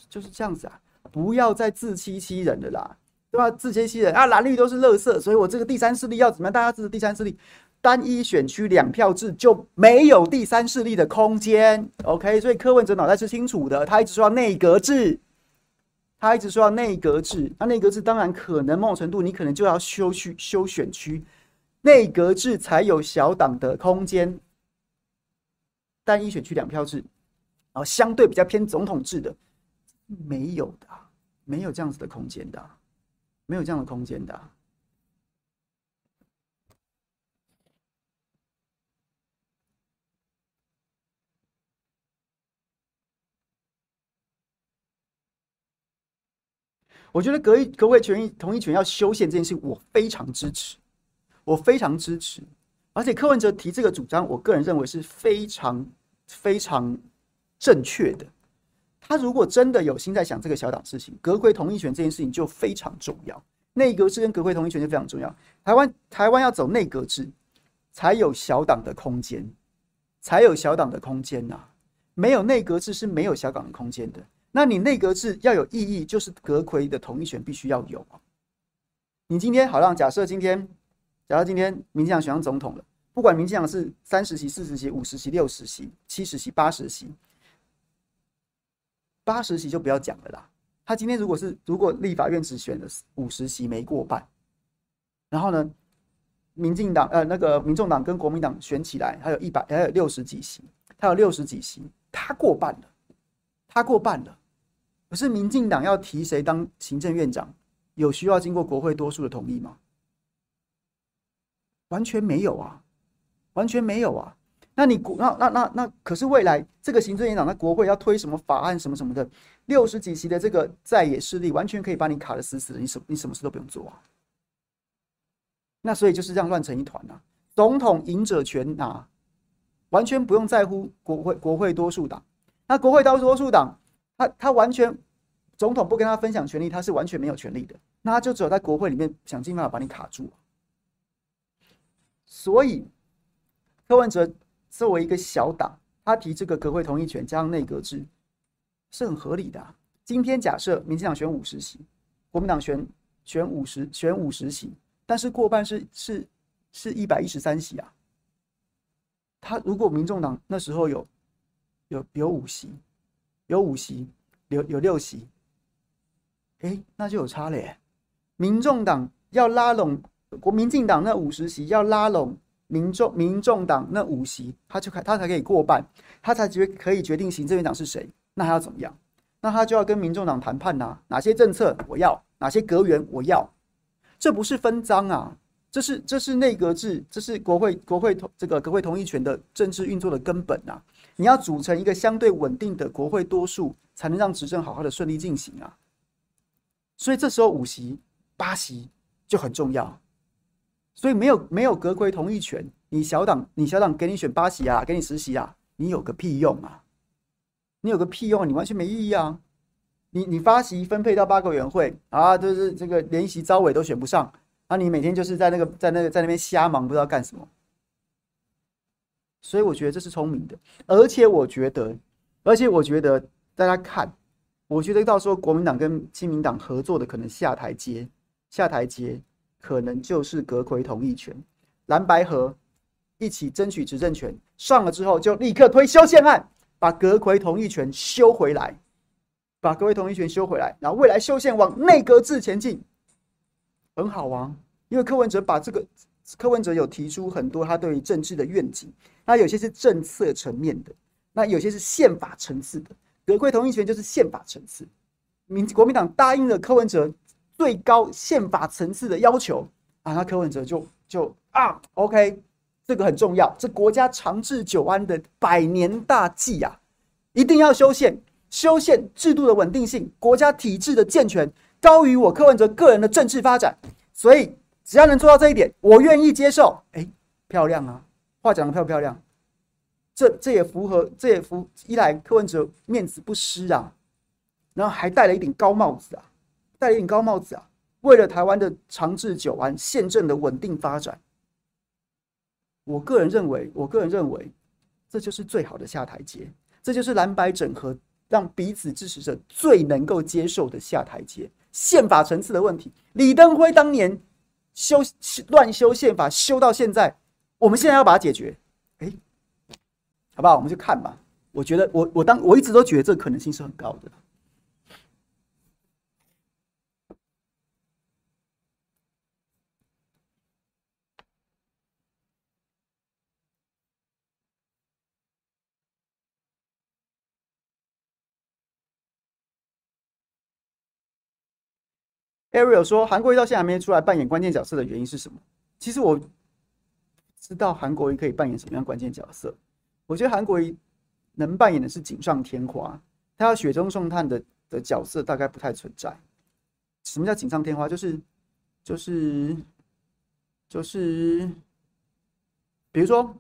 就是这样子啊，不要再自欺欺人了啦，对吧？自欺欺人啊，蓝绿都是垃圾，所以我这个第三势力要怎么样？大家支持第三势力。单一选区两票制就没有第三势力的空间，OK？所以柯文哲脑袋是清楚的，他一直说要内阁制，他一直说要内阁制。那内阁制当然可能某种程度，你可能就要修区修选区，内阁制才有小党的空间。单一选区两票制，然后相对比较偏总统制的，没有的，没有这样子的空间的，没有这样的空间的。我觉得国会国会权益同意权要修宪这件事，我非常支持，我非常支持。而且柯文哲提这个主张，我个人认为是非常非常正确的。他如果真的有心在想这个小党事情，国会同意权这件事情就非常重要。内阁制跟国会同意权就非常重要。台湾台湾要走内阁制，才有小党的空间，才有小党的空间呐。没有内阁制是没有小党的空间的。那你内阁制要有意义，就是阁揆的同意权必须要有。你今天好像假设今天，假设今天民进党选上总统了，不管民进党是三十席、四十席、五十席、六十席、七十席、八十席，八十席就不要讲了啦。他今天如果是如果立法院只选了五十席没过半，然后呢，民进党呃那个民众党跟国民党选起来，还有一百还有六十几席，他有六十几席，他过半了。他过半了，可是民进党要提谁当行政院长，有需要经过国会多数的同意吗？完全没有啊，完全没有啊。那你国那那那那，可是未来这个行政院长，那国会要推什么法案什么什么的，六十几席的这个在野势力，完全可以把你卡得死死的，你什你什么事都不用做啊。那所以就是这样乱成一团啊。总统赢者全拿，完全不用在乎国会国会多数党。那国会大多数党，他他完全总统不跟他分享权力，他是完全没有权力的。那他就只有在国会里面想尽办法把你卡住。所以柯文哲作为一个小党，他提这个国会同意权加上内阁制是很合理的。今天假设民进党选五十席，国民党选选五十选五十席，但是过半是是是一百一十三席啊。他如果民众党那时候有。有有五席，有五席，有有六席，哎，那就有差了。民众党要拉拢国民进党那五十席，要拉拢民众民众党那五席，他就开他才可以过半，他才决可以决定行政院长是谁。那还要怎么样？那他就要跟民众党谈判呐，哪些政策我要，哪些阁员我要，这不是分赃啊，这是这是内阁制，这是国会国会同这个国会同意权的政治运作的根本啊。你要组成一个相对稳定的国会多数，才能让执政好好的顺利进行啊。所以这时候五席、八席就很重要。所以没有没有阁揆同意权，你小党你小党给你选八席啊，给你十席啊，你有个屁用啊！你有个屁用！你完全没意义啊！你你八席分配到八个委员会啊，就是这个连席招委都选不上，啊，你每天就是在那个在那个在那边瞎忙，不知道干什么。所以我觉得这是聪明的，而且我觉得，而且我觉得大家看，我觉得到时候国民党跟亲民党合作的可能下台阶，下台阶可能就是阁揆同意权，蓝白合一起争取执政权，上了之后就立刻推修宪案，把阁揆同意权修回来，把各位同意权修回来，然后未来修宪往内阁制前进，很好啊，因为柯文哲把这个。柯文哲有提出很多他对于政治的愿景，那有些是政策层面的，那有些是宪法层次的。阁揆同意权就是宪法层次，民国民党答应了柯文哲最高宪法层次的要求啊，那柯文哲就就啊，OK，这个很重要，这国家长治久安的百年大计啊，一定要修宪，修宪制度的稳定性，国家体制的健全高于我柯文哲个人的政治发展，所以。只要能做到这一点，我愿意接受。哎，漂亮啊，话讲得漂不漂亮？这这也符合，这也符一来柯文哲面子不失啊，然后还戴了一顶高帽子啊，戴了一顶高帽子啊，为了台湾的长治久安、宪政的稳定发展，我个人认为，我个人认为，这就是最好的下台阶，这就是蓝白整合让彼此支持者最能够接受的下台阶。宪法层次的问题，李登辉当年。修乱修宪法修到现在，我们现在要把它解决，哎，好不好？我们就看吧。我觉得我我当我一直都觉得这个可能性是很高的。Ariel 说：“韩国瑜到现在还没出来扮演关键角色的原因是什么？其实我知道韩国瑜可以扮演什么样关键角色。我觉得韩国瑜能扮演的是锦上添花，他要雪中送炭的的角色大概不太存在。什么叫锦上添花？就是就是就是，比如说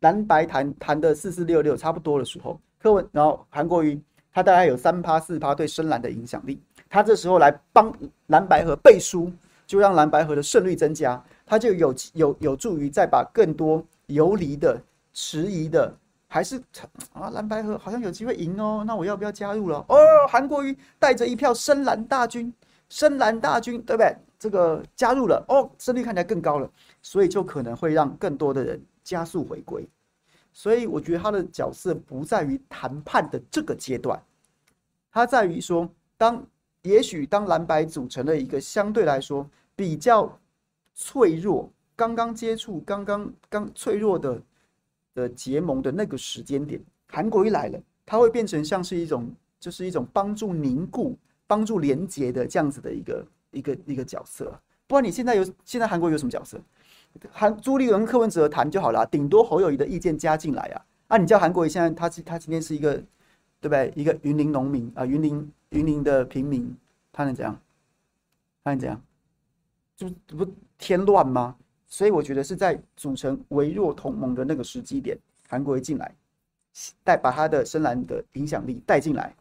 蓝白谈谈的四四六六差不多的时候，柯文然后韩国瑜。”他大概有三趴四趴对深蓝的影响力，他这时候来帮蓝白河背书，就让蓝白河的胜率增加，他就有有有助于再把更多游离的、迟疑的，还是啊蓝白河好像有机会赢哦，那我要不要加入了？哦，韩国瑜带着一票深蓝大军，深蓝大军对不对？这个加入了哦，胜率看起来更高了，所以就可能会让更多的人加速回归。所以我觉得他的角色不在于谈判的这个阶段，他在于说，当也许当蓝白组成了一个相对来说比较脆弱、刚刚接触、刚刚刚脆弱的的结盟的那个时间点，韩国一来了，他会变成像是一种，就是一种帮助凝固、帮助连结的这样子的一个一个一个角色。不然你现在有现在韩国有什么角色？韩朱立伦、柯文哲谈就好了，顶多侯友谊的意见加进来啊。啊，你叫韩国瑜现在他他今天是一个，对不对？一个云林农民啊，云林云林的平民，他能怎样？他能怎样？就不添乱吗？所以我觉得是在组成微弱同盟的那个时机点，韩国瑜进来，带把他的深蓝的影响力带进来，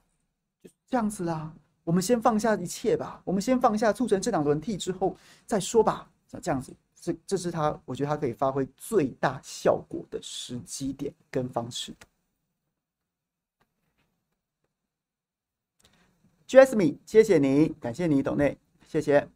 就这样子啦。我们先放下一切吧，我们先放下促成政党轮替之后再说吧。像这样子。这这是他，我觉得他可以发挥最大效果的时机点跟方式。Jasmine，谢谢你，感谢你，董内，谢谢。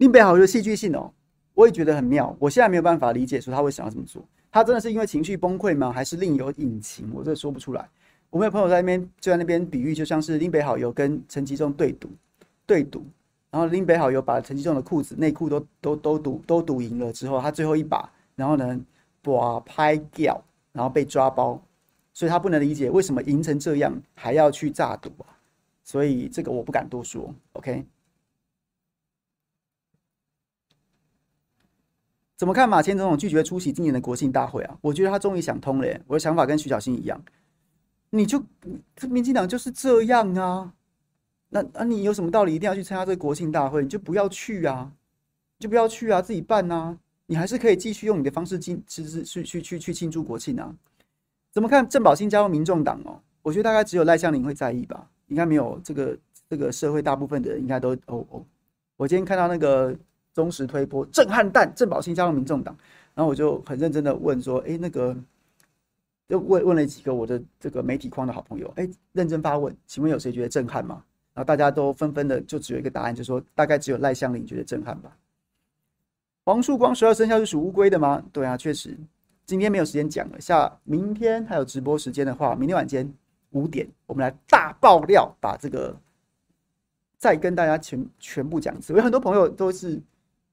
林北好有戏剧性哦，我也觉得很妙。我现在没有办法理解说他会想要这么做，他真的是因为情绪崩溃吗？还是另有隐情？我这说不出来。我们有朋友在那边就在那边比喻，就像是林北好友跟陈吉仲对赌，对赌，然后林北好友把陈吉中的裤子内裤都都都赌都赌赢了之后，他最后一把，然后呢，把拍掉，然后被抓包，所以他不能理解为什么赢成这样还要去诈赌啊。所以这个我不敢多说。OK，怎么看马前总统拒绝出席今年的国庆大会啊？我觉得他终于想通了。我的想法跟徐小新一样，你就民进党就是这样啊。那那你有什么道理一定要去参加这个国庆大会？你就不要去啊，就不要去啊，自己办啊。你还是可以继续用你的方式庆，其实去去去去庆祝国庆啊。怎么看郑宝清加入民众党哦？我觉得大概只有赖香林会在意吧。应该没有这个这个社会大部分的人应该都哦哦。我今天看到那个忠实推波震撼弹，郑宝清加入民众党，然后我就很认真的问说，哎，那个就问问了几个我的这个媒体框的好朋友，哎，认真发问，请问有谁觉得震撼吗？然后大家都纷纷的就只有一个答案，就说大概只有赖香林觉得震撼吧。黄树光十二生肖是属乌龟的吗？对啊，确实。今天没有时间讲了，下明天还有直播时间的话，明天晚间五点我们来大爆料，把这个再跟大家全全部讲一次。我有很多朋友都是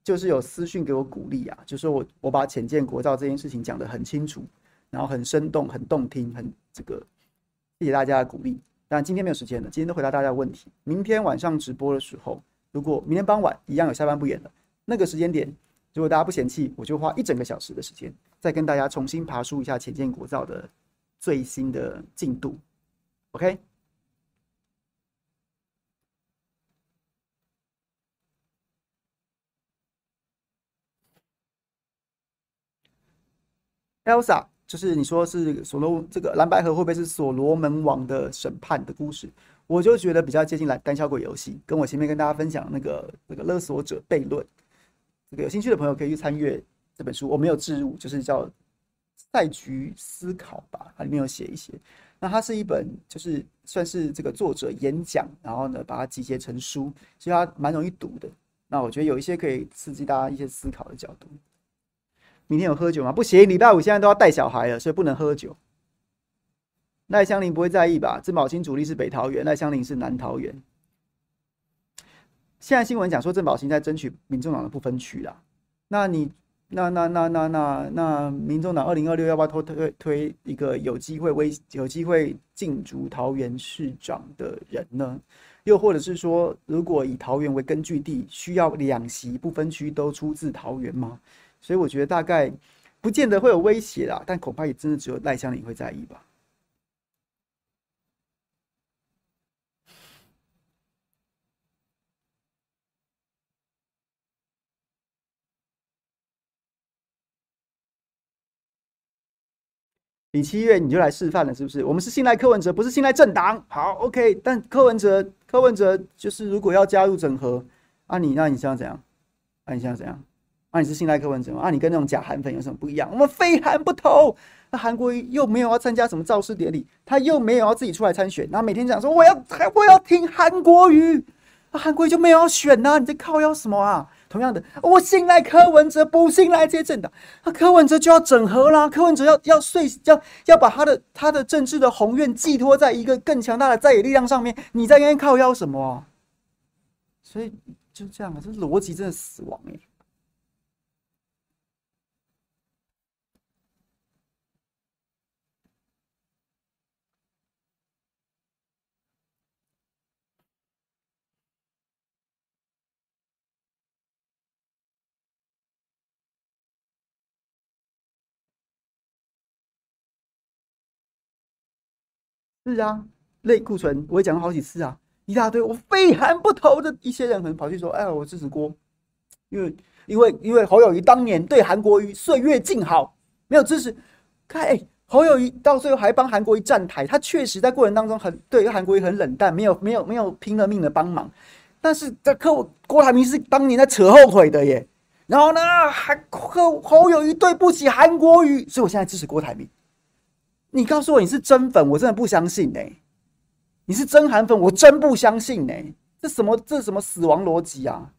就是有私讯给我鼓励啊，就是我我把潜舰国造这件事情讲得很清楚，然后很生动、很动听、很这个，谢谢大家的鼓励。但今天没有时间了，今天都回答大家的问题。明天晚上直播的时候，如果明天傍晚一样有下班不演了，那个时间点，如果大家不嫌弃，我就花一整个小时的时间，再跟大家重新爬梳一下潜舰国造的最新的进度。OK。Elsa。就是你说是所罗这个蓝白盒会不会是所罗门王的审判的故事？我就觉得比较接近来胆小鬼游戏，跟我前面跟大家分享那个那个勒索者悖论。这个有兴趣的朋友可以去参阅这本书，我没有置入，就是叫赛局思考吧，它里面有写一些。那它是一本就是算是这个作者演讲，然后呢把它集结成书，其实它蛮容易读的。那我觉得有一些可以刺激大家一些思考的角度。明天有喝酒吗？不行，礼拜五现在都要带小孩了，所以不能喝酒。赖香林不会在意吧？郑宝清主力是北桃园，赖香林是南桃园。现在新闻讲说郑宝清在争取民众党的不分区啦。那你那那那那那那民众党二零二六要不要推推推一个有机会威有机会竞逐桃园市长的人呢？又或者是说，如果以桃园为根据地，需要两席不分区都出自桃园吗？所以我觉得大概不见得会有威胁啦，但恐怕也真的只有赖香伶会在意吧。你七月你就来示范了，是不是？我们是信赖柯文哲，不是信赖政党。好，OK。但柯文哲，柯文哲就是如果要加入整合，啊你，你那你想怎样？啊你想怎样？啊，你是信赖柯文哲吗？啊，你跟那种假韩粉有什么不一样？我们非韩不投。那韩国瑜又没有要参加什么造势典礼，他又没有要自己出来参选，然后每天讲说我要我要听韩国瑜，那韩国瑜就没有要选呐、啊？你在靠腰什么啊？同样的，我信赖柯文哲，不信赖这些政党。那柯文哲就要整合啦，柯文哲要要睡，要要把他的他的政治的宏愿寄托在一个更强大的在野力量上面。你在那边靠腰什么、啊？所以就这样啊，这逻辑真的死亡哎、是啊，类固醇我也讲了好几次啊，一大堆我非韩不投的一些人可能跑去说，哎，我支持郭，因为因为因为侯友谊当年对韩国瑜岁月静好，没有支持，看哎，侯友谊到最后还帮韩国瑜站台，他确实在过程当中很对韩国瑜很冷淡，没有没有没有拼了命的帮忙，但是在柯郭台铭是当年在扯后腿的耶，然后呢还侯侯友谊对不起韩国瑜，所以我现在支持郭台铭。你告诉我你是真粉，我真的不相信呢、你是真韩粉，我真不相信呢、这什么？这什么死亡逻辑啊？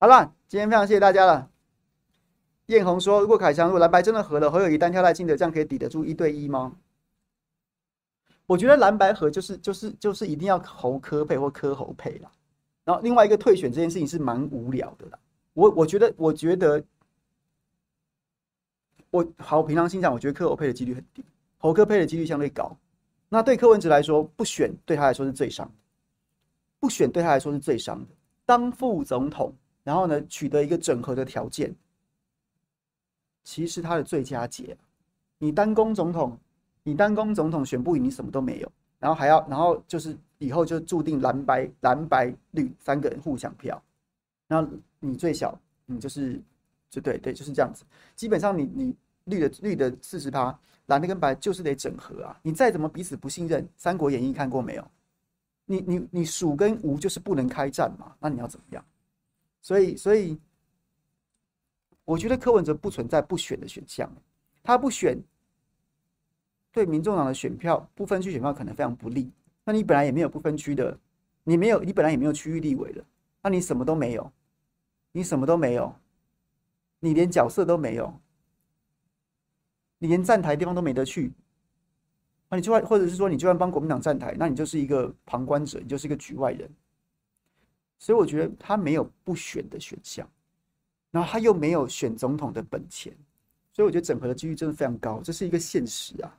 好了，今天非常谢谢大家了。艳红说：“如果凯翔，如果蓝白真的合了，侯友宜单挑赖清德，这样可以抵得住一对一吗？”我觉得蓝白合就是就是就是一定要侯科配或柯侯配啦。然后另外一个退选这件事情是蛮无聊的啦。我我觉得我觉得我好平常心讲，我觉得柯侯配的几率很低，侯科配的几率相对高。那对柯文哲来说，不选对他来说是最伤，不选对他来说是最伤的。当副总统，然后呢取得一个整合的条件，其实是他的最佳解。你单攻总统。你单攻总统选不赢，你什么都没有，然后还要，然后就是以后就注定蓝白蓝白绿三个人互相票，然后你最小，你就是就对对就是这样子。基本上你你绿的绿的四十趴，蓝的跟白就是得整合啊。你再怎么彼此不信任，《三国演义》看过没有？你你你蜀跟吴就是不能开战嘛？那你要怎么样？所以所以，我觉得柯文哲不存在不选的选项，他不选。对民众党的选票，不分区选票可能非常不利。那你本来也没有不分区的，你没有，你本来也没有区域立委的，那你什么都没有，你什么都没有，你连角色都没有，你连站台地方都没得去。那你就算，或者是说，你就算帮国民党站台，那你就是一个旁观者，你就是一个局外人。所以我觉得他没有不选的选项，然后他又没有选总统的本钱，所以我觉得整合的几率真的非常高，这是一个现实啊。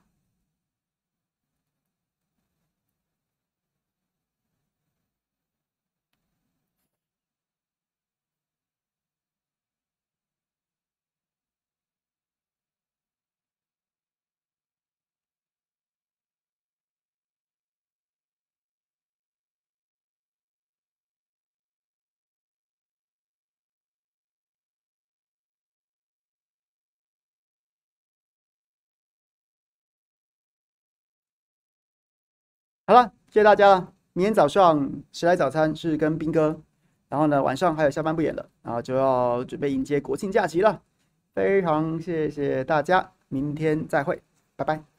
好了，谢谢大家了。明天早上时来早餐是跟斌哥，然后呢，晚上还有下班不演的，然后就要准备迎接国庆假期了。非常谢谢大家，明天再会，拜拜。